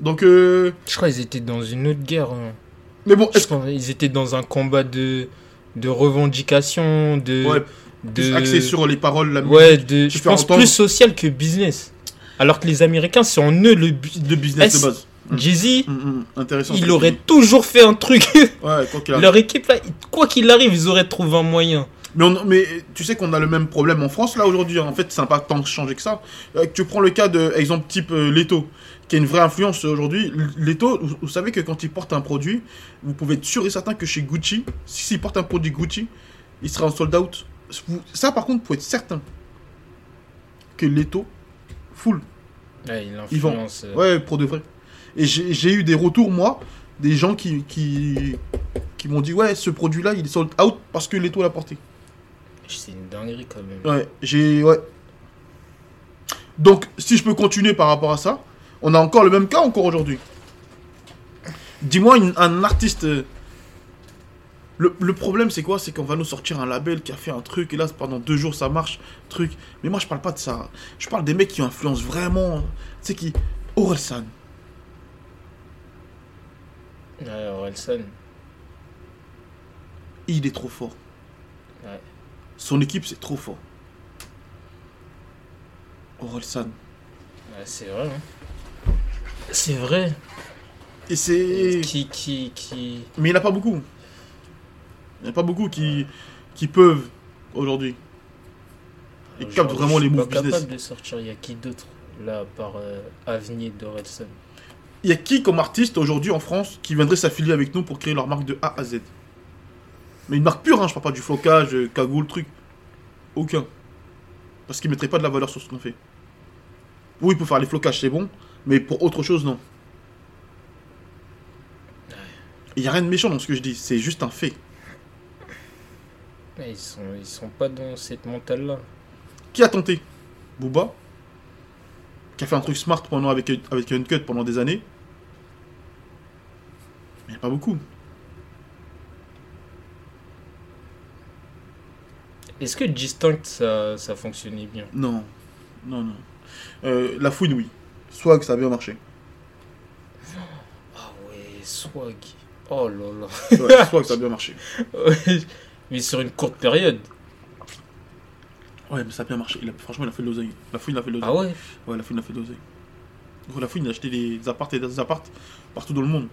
Donc, euh... Je crois qu'ils étaient dans une autre guerre. hein. Mais bon, Je est-ce crois qu'ils étaient dans un combat de de revendication, de Ouais, de axé sur les paroles, la ouais, de je pense entendre- plus social que business. Alors que les Américains, c'est en eux le bu- de business de base. Jay-Z, Mm, mm, ce il aurait toujours fait un truc. Ouais, quoi qu'il arrive. Leur équipe là, quoi qu'il arrive, ils auraient trouvé un moyen. Mais, on- mais tu sais qu'on a le même problème en France là aujourd'hui. En fait, ça n'a pas tant changé que ça. Euh, tu prends le cas de exemple type euh, Leto, qui a une vraie influence aujourd'hui. Leto, vous, vous savez que quand il porte un produit, vous pouvez être sûr et certain que chez Gucci, si- s'il porte un produit Gucci, il sera en sold out. Vous- Ça, par contre, pour être certain que Leto, full. Ouais, il Ils vont. influence. euh, Ouais, pour de vrai. Et j'ai j'ai eu des retours, moi, des gens qui, qui, qui m'ont dit Ouais, ce produit-là, il est sold out parce que Leto l'a porté. C'est une dinguerie quand même. Ouais, j'ai. Ouais. Donc, si je peux continuer par rapport à ça, on a encore le même cas encore aujourd'hui. Dis-moi un artiste. euh, Le, le problème, c'est quoi? C'est qu'on va nous sortir un label qui a fait un truc, et là, pendant deux jours, ça marche, truc. Mais moi, je parle pas de ça. Je parle des mecs qui influencent vraiment. Tu sais qui. Orelsan. Ouais, Orelsan. Il est trop fort. Ouais. Son équipe, c'est trop fort. Orelsan. Ouais, c'est vrai. hein. C'est vrai. Et c'est. Qui, qui, qui. Mais il n'y en a pas beaucoup. Il n'y en a pas beaucoup qui, qui peuvent aujourd'hui. Ils captent vraiment je les suis moves pas business. capable de sortir. Il y a qui d'autre là par euh, Avenir d'Orelsan Il y a qui comme artiste aujourd'hui en France qui viendrait s'affilier avec nous pour créer leur marque de A à Z? Mais une marque pure, hein, je parle pas du flocage, euh, cagoule, truc. Aucun. Parce qu'ils mettraient pas de la valeur sur ce qu'on fait. Oui, pour faire les flocages, c'est bon, mais pour autre chose, non. Il n'y a rien de méchant dans ce que je dis, c'est juste un fait. Ouais, Ils sont, ils sont pas dans cette mentale là. Qui a tenté? Booba Qui a fait un truc smart pendant avec, avec Uncut pendant des années Mais il n'y a pas beaucoup. Est-ce que Distinct ça, ça fonctionnait bien? Non. Non, non. Euh, la fouine, oui. Swag, ça a bien marché. Ah ouais, Swag. Oh là là. Ouais, Swag, ça a bien marché. Ouais, Mais sur une courte période. Ouais, mais ça a bien marché. Il a- franchement, il a fait de l'oseille. La fouine a fait de l'oseille. Ah ouais? Ouais, la fouine a fait de l'oseille. Gros, la fouine a acheté des apparts et des apparts partout dans le monde.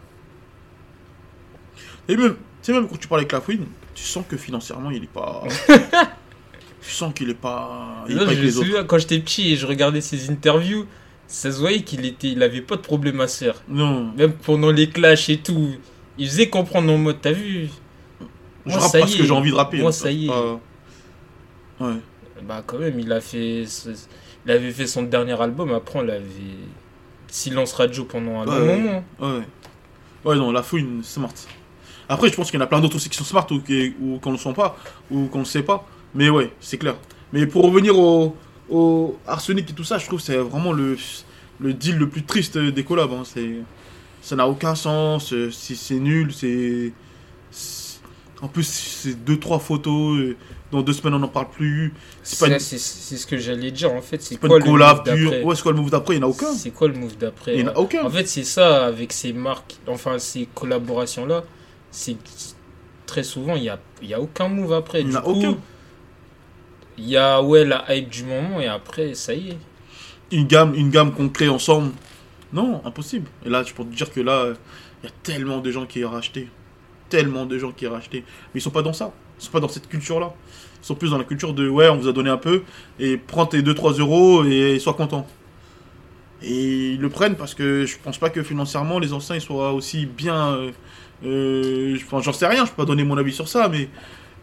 Et même, sais, même quand tu parles avec la fouine, tu sens que financièrement, il est pas. tu sens qu'il est pas. Il est Là, pas je avec me les autres. souviens quand j'étais petit et je regardais ses interviews. Ça se voyait qu'il était, il avait pas de problème à se faire. Non. Même pendant les clashs et tout, il faisait comprendre en mode, t'as vu? Je Moi, rappe ça y parce que j'ai envie de rapper. Moi, ça y est. Ah. ouais. Bah quand même, il a fait, il avait fait son dernier album. Après, on l'avait silence radio pendant un Ouais, long ouais. moment. Ouais. Ouais, non, la fouine, smart. Après, je pense qu'il y en a plein d'autres aussi qui sont smart ou, qui- ou qu'on ne le sont pas, ou qu'on ne le sait pas. Mais ouais, c'est clair. Mais pour revenir au, au arsenic et tout ça, je trouve que c'est vraiment le, le deal le plus triste des collabs. hein. C'est, ça n'a aucun sens, euh, c'est, c'est nul, c'est, c'est- En plus, c'est deux, trois photos, euh, dans deux semaines on n'en parle plus. C'est pas Ça, une, C'est c'est ce que j'allais dire en fait. C'est quoi le collab move d'après pure. Ouais, c'est quoi le move d'après? Il n'y en a aucun. C'est quoi le move d'après Il n'y en a aucun. En fait, c'est ça avec ces marques, enfin ces collaborations là, c'est très souvent il y a, il y a aucun move après. Il n'y a coup, aucun. Il y a ouais la hype du moment et après ça y est. une gamme, une gamme qu'on crée ensemble. Non, impossible. Et là, je peux te dire que là, il y a tellement de gens qui ont racheté. Tellement de gens qui ont racheté. Mais ils sont pas dans ça. Ils sont pas dans cette culture-là. Ils sont plus dans la culture de ouais, on vous a donné un peu et prends tes 2-3 euros et sois content. Et ils le prennent parce que je pense pas que financièrement les anciens ils soient aussi bien. euh, euh, j'en sais rien, je peux pas donner mon avis sur ça, mais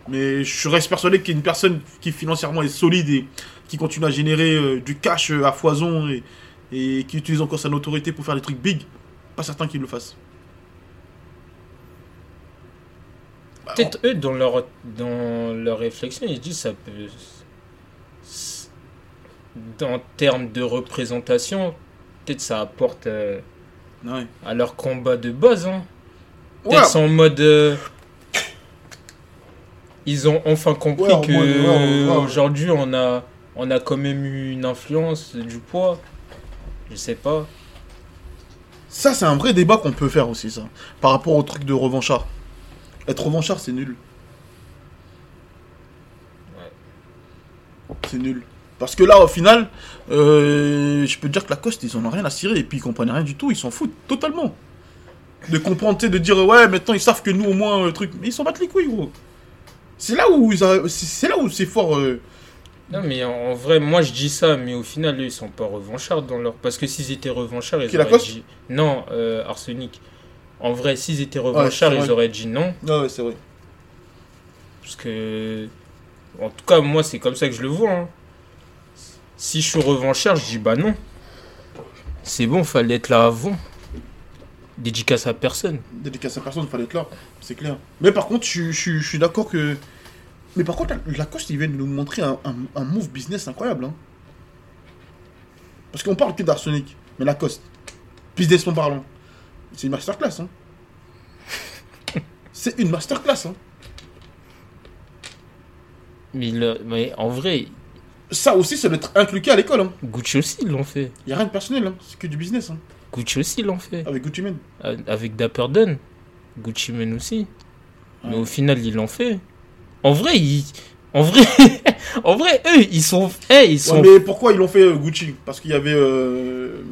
mais je reste persuadé qu'il y a une personne qui financièrement est solide et qui continue à générer euh, du cash euh, à foison et, et qui utilise encore sa notoriété pour faire des trucs big, pas certain qu'il le fasse. Bah, Peut-être eux dans leur dans leur réflexion ils se disent ça peut en termes de représentation peut-être ça apporte euh, ouais. à leur combat de base hein. Ouais, Peut-être c'est en mode. euh, ils ont enfin compris Ouais, que ouais, ouais, ouais. aujourd'hui on a, on a quand même eu une influence, du poids. Je sais pas. Ça, c'est un vrai débat qu'on peut faire aussi, ça. Par rapport au truc de revanchard. Être revanchard, c'est nul. C'est nul. Parce que là, au final, euh, je peux te dire que Lacoste, ils en ont rien à cirer. Et puis, ils comprennent rien du tout. Ils s'en foutent totalement. De comprendre, de dire, ouais, maintenant, ils savent que nous, au moins, le truc. Mais ils s'en battent les couilles, gros. C'est là où c'est là où c'est fort. euh, Non, mais en, vrai, moi je dis ça, mais au final, eux, ils sont pas revanchards dans leur. Parce que s'ils étaient revanchards, ils Qui, auraient dit. Non, euh, Arsenic. En vrai, s'ils étaient revanchards, ils auraient dit non. Ouais, ouais, c'est vrai. Parce que. En tout cas, moi, c'est comme ça que je le vois. hein. Si je suis revanchard, je dis bah non. C'est bon, fallait être là avant. Dédicace à personne. dédicace à personne, il fallait être là, c'est clair. Mais par contre, je, je- je suis d'accord que. Mais par contre, la- Lacoste, ils viennent nous montrer un, un, un move business incroyable. Hein. Parce qu'on parle que d'Arsenic, mais Lacoste, business en parlant, c'est une masterclass. Hein. c'est une masterclass. Hein. Mais, le- mais en vrai, Ça aussi, ça doit être inculqué à l'école. Hein. Gucci aussi, ils l'ont fait. Il n'y a rien de personnel, hein. c'est que du business. Hein. Gucci aussi, l'ont fait. Avec Gucci Mane. Avec Dapper Dan. Gucci Mane aussi. Mais au final, ils l'ont fait. En vrai, ils... En vrai, en vrai, eux, ils sont, eh, ils Ouais, sont, mais pourquoi ils l'ont fait euh, Gucci? Parce qu'il y avait euh,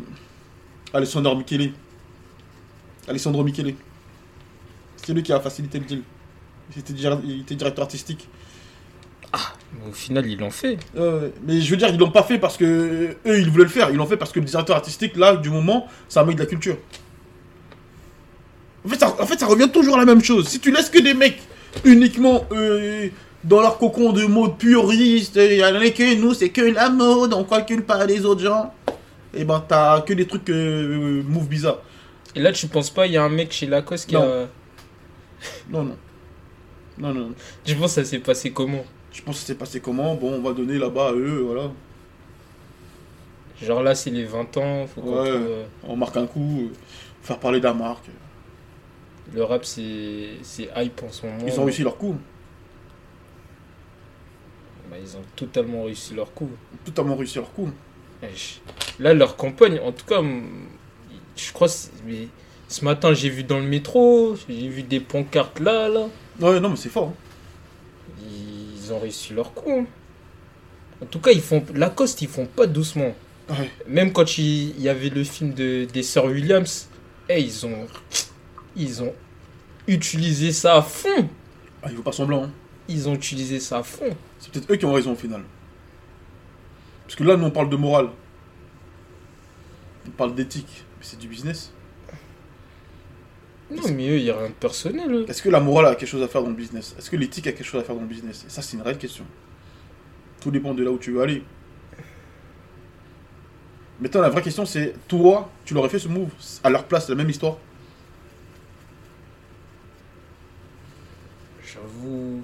Alessandro Michele. Alessandro Michele. C'est lui qui a facilité le deal. Il était directeur artistique. Au final, ils l'ont fait. Euh, mais je veux dire, ils l'ont pas fait parce que eux, ils voulaient le faire. Ils l'ont fait parce que le directeur artistique, là, du moment, un mec de la culture. En fait, ça, en fait, ça revient toujours à la même chose. Si tu laisses que des mecs uniquement euh, dans leur cocon de mode puriste, il y en a que nous, c'est que la mode, on calcule pas les autres gens. Et ben, t'as que des trucs euh, move bizarres. Et là, tu penses pas, il y a un mec chez Lacoste qui Non. a. Non, non. Non, non. Tu penses que ça s'est passé comment? Je pense que c'est passé comment? Bon, on va donner là-bas à eux, voilà. Genre là, c'est les 20 ans. Faut qu'on Ouais. trouve, euh, On marque un coup, euh, faire parler de la marque. Le rap, c'est c'est hype en ce moment. Ils ont réussi leur coup. Bah, ils ont totalement réussi leur coup. Totalement réussi leur coup. Là, leur campagne, en tout cas, je crois. Mais ce matin, j'ai vu dans le métro, j'ai vu des pancartes là, là. Ouais, non, mais c'est fort. hein. Ils ont réussi leur coup. hein. En tout cas, ils font Lacoste, ils font pas doucement. Ouais. Même quand il, y avait le film de, des sœurs Williams, eh, ils ont ils ont utilisé ça à fond. Ah, il faut pas semblant. hein. Ils ont utilisé ça à fond. C'est peut-être eux qui ont raison au final. Parce que là, nous, on parle de morale. On parle d'éthique, mais c'est du business. Non, mais eux, il n'y a rien de personnel. Est-ce que la morale a quelque chose à faire dans le business? Est-ce que l'éthique a quelque chose à faire dans le business? Et ça, c'est une réelle question. Tout dépend de là où tu veux aller. Maintenant, la vraie question, c'est toi, tu l'aurais fait ce move à leur place, la même histoire? J'avoue.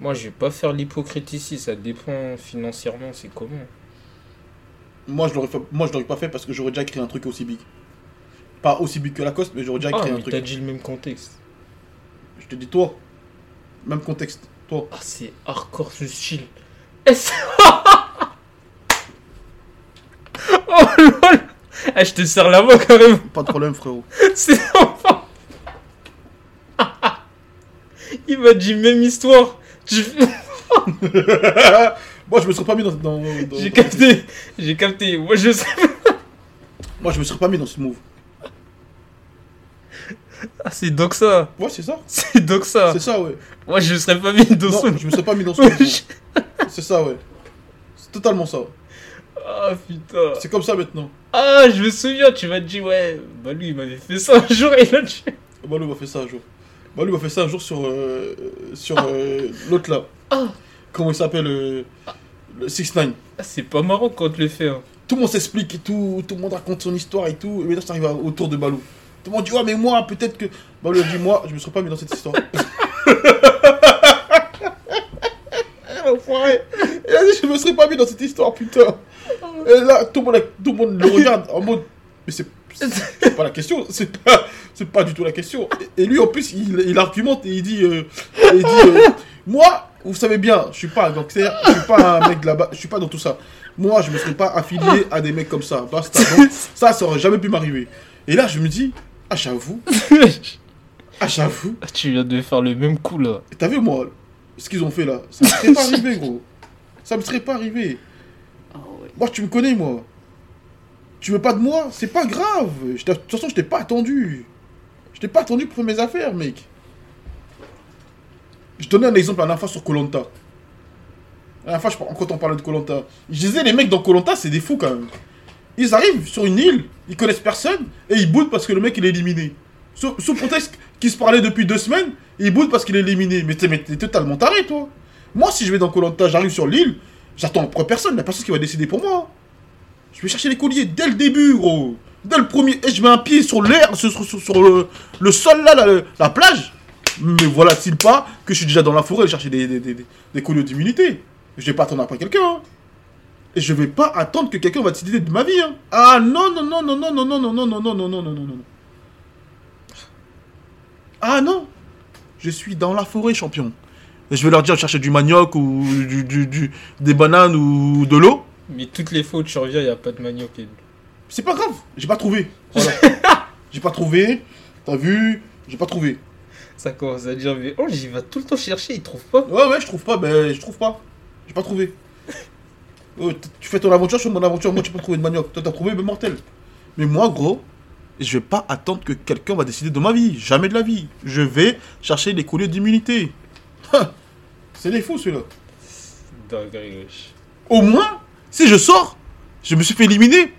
Moi, je vais pas faire l'hypocrite ici. Ça dépend financièrement, c'est comment. Moi, je l'aurais fait- moi, je l'aurais pas fait parce que j'aurais déjà créé un truc aussi big. Pas aussi big que Lacoste, mais j'aurais déjà Ah, créé un mais truc. t'as dit le même contexte. Je te dis toi. Même contexte. Toi. Ah, c'est hardcore ce style. Oh lol. Ah, je te serre la main carrément. Pas de problème, frérot. C'est enfin. Il m'a dit même histoire. Tu- Moi, je me serais pas mis dans. dans- dans- J'ai capté. J'ai capté. Moi, je sais. Moi, je me serais pas mis dans ce move. Ah, c'est donc ça. Ouais, c'est ça. C'est donc ça. C'est ça, ouais. Moi, je serais pas mis dans Non, son. je me serais pas mis dans move. C'est ça, ouais. C'est totalement ça. Ah putain. C'est comme ça maintenant. Ah, je me souviens, tu m'as dit, ouais, bah lui, il m'avait fait ça un jour et il a tué. Balou m'a fait ça un jour. Balou m'a fait ça un jour sur, euh, sur euh, l'autre là. Ah. Comment il s'appelle euh, Le 6 9 Ah, c'est pas marrant quand on te le fait. Hein. Tout le monde s'explique et tout, tout le monde raconte son histoire et tout. Et maintenant, ça arrive autour de Balou. Tout le monde dit, ouais, mais moi, peut-être que. Balou a dit, moi, je me serais pas mis dans cette histoire. Il a dit, je me serais pas mis dans cette histoire, putain. Et là, tout le monde, tout le, monde le regarde en mode, mais c'est. Pas la question, c'est pas, pas du tout la question. Et, lui, en plus, il, il argumente et il dit, euh, euh, moi, vous savez bien, je suis pas un gangster, je suis pas un mec là-bas, je suis pas dans tout ça. Moi, je me serais pas affilié à des mecs comme ça. Basta. Ça, ça aurait jamais pu m'arriver. Et là, je me dis, ah, j'avoue, ah, j'avoue. Ah, tu viens de faire le même coup là. T'as vu, moi, ce qu'ils ont fait là, ça me serait pas arrivé, gros. Ça me serait pas arrivé. Moi, tu me connais, moi. Tu veux pas de moi? C'est pas grave. De toute façon, je t'ai pas attendu. Je t'ai pas attendu pour mes affaires, mec. Je donnais un exemple la dernière fois sur Colanta. La dernière fois, je- quand on parlait de Colanta, je disais, les mecs dans Colanta, c'est des fous quand même. Ils arrivent sur une île, ils connaissent personne, et ils boutent parce que le mec il est éliminé. Sous, sous prétexte qu'ils se parlaient depuis deux semaines, ils boutent parce qu'il est éliminé. Mais t'es totalement taré, toi. Moi, si je vais dans Colanta, j'arrive sur l'île, j'attends après personne, il y a personne qui va décider pour moi. Je vais chercher les colliers dès le début, gros. Dès le premier. Et je mets un pied sur l'air, sur, le, sol, là, la, la plage. Mais voilà-t-il pas que je suis déjà dans la forêt chercher des- des colliers d'immunité. Je vais pas attendre après quelqu'un. hein. Et je vais pas attendre que quelqu'un va décider de ma vie. hein. Ah non, non, non, non, non, non, non, non, non, non, non, non, non, non, non, non. Ah non. Je suis dans la forêt, champion. Et je vais leur dire de chercher du manioc ou du, du- du- des bananes ou de l'eau. Mais toutes les fois où tu reviens, il a pas de manioc. et- C'est pas grave, j'ai pas trouvé. Voilà. j'ai pas trouvé. T'as vu J'ai pas trouvé. Ça commence à dire, mais oh, j'y va tout le temps chercher, il trouve pas. Ouais, ouais, je trouve pas, ben je trouve pas. J'ai pas trouvé. T- tu fais ton aventure, je fais mon aventure, moi tu peux trouver de manioc. Toi t'as trouvé, ben mortel. Mais moi, gros, je vais pas attendre que quelqu'un va décider de ma vie. Jamais de la vie. Je vais chercher les colliers d'immunité. C'est des fous wesh. Au moins, si je sors, je me suis fait éliminer.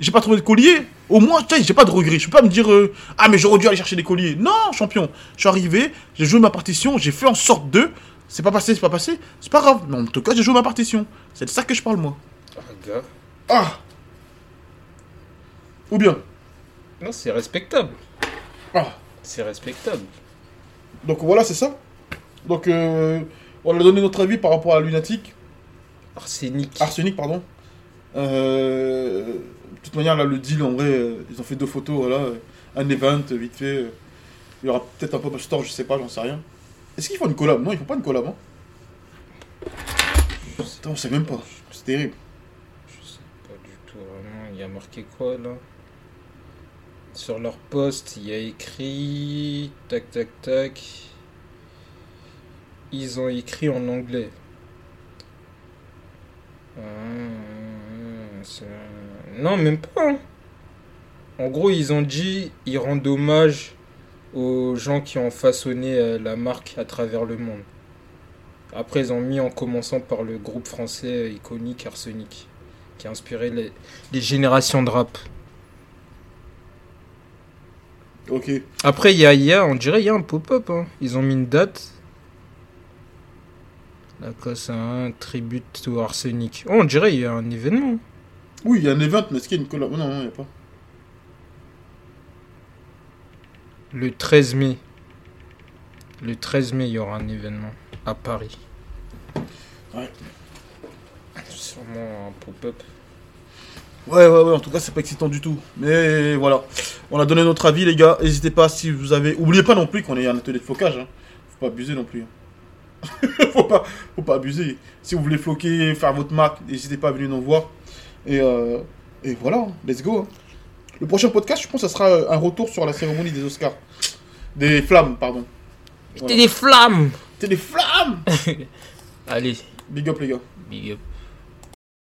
J'ai pas trouvé de collier. Au moins, j'ai pas de regret. Je peux pas me dire euh, ah mais j'aurais dû aller chercher des colliers. Non, champion. Je suis arrivé, j'ai joué ma partition, j'ai fait en sorte de. C'est pas passé, c'est pas passé. C'est pas grave. Mais en tout cas, j'ai joué ma partition. C'est de ça que je parle moi. Ah, gars. Ah. Ou bien. Non, c'est respectable. Ah. C'est respectable. Donc voilà, c'est ça. Donc euh, on a donné notre avis par rapport à Lunatic. Arsenic. Arsenic, pardon. Euh, de toute manière, là, le deal, en vrai, euh, ils ont fait deux photos, voilà. Un event, vite fait. Il y aura peut-être un pop-up store, je sais pas, j'en sais rien. Est-ce qu'ils font une collab? Non, ils font pas une collab, hein. On sait même pas. C'est terrible. Je sais pas du tout, vraiment. Il y a marqué quoi là? Sur leur post, il y a écrit. Tac, tac, tac. Ils ont écrit en anglais. Ah, non, même pas. hein. En gros, ils ont dit ils rendent hommage aux gens qui ont façonné euh, la marque à travers le monde. Après, ils ont mis en commençant par le groupe français iconique Arsenic, qui a inspiré les, les générations de rap. Ok. Après, il y a, y a- on dirait, il y a un pop-up. hein. Ils ont mis une date. La classe 1, tribute au Arsenic. Oh, on dirait, il y a un événement. Oui, il y a un event, mais est-ce qu'il y a une collab? Non, non, il n'y a pas. Le 13 mai. Le 13 mai, il y aura un événement à Paris. Ouais. Sûrement un pop-up. Ouais, ouais, ouais, en tout cas, c'est pas excitant du tout. Mais voilà. On a donné notre avis, les gars. N'hésitez pas si vous avez. Oubliez pas non plus qu'on est un atelier de flocage. Hein. Faut pas abuser non plus. hein. faut, pas, faut pas abuser. Si vous voulez floquer, faire votre marque, n'hésitez pas à venir nous voir. Et, euh, et voilà, hein. let's go. Le prochain podcast, je pense que ça sera un retour sur la cérémonie des Oscars. Des flammes, pardon. C'était des flammes C'est des flammes Allez, Big up, les gars. big up.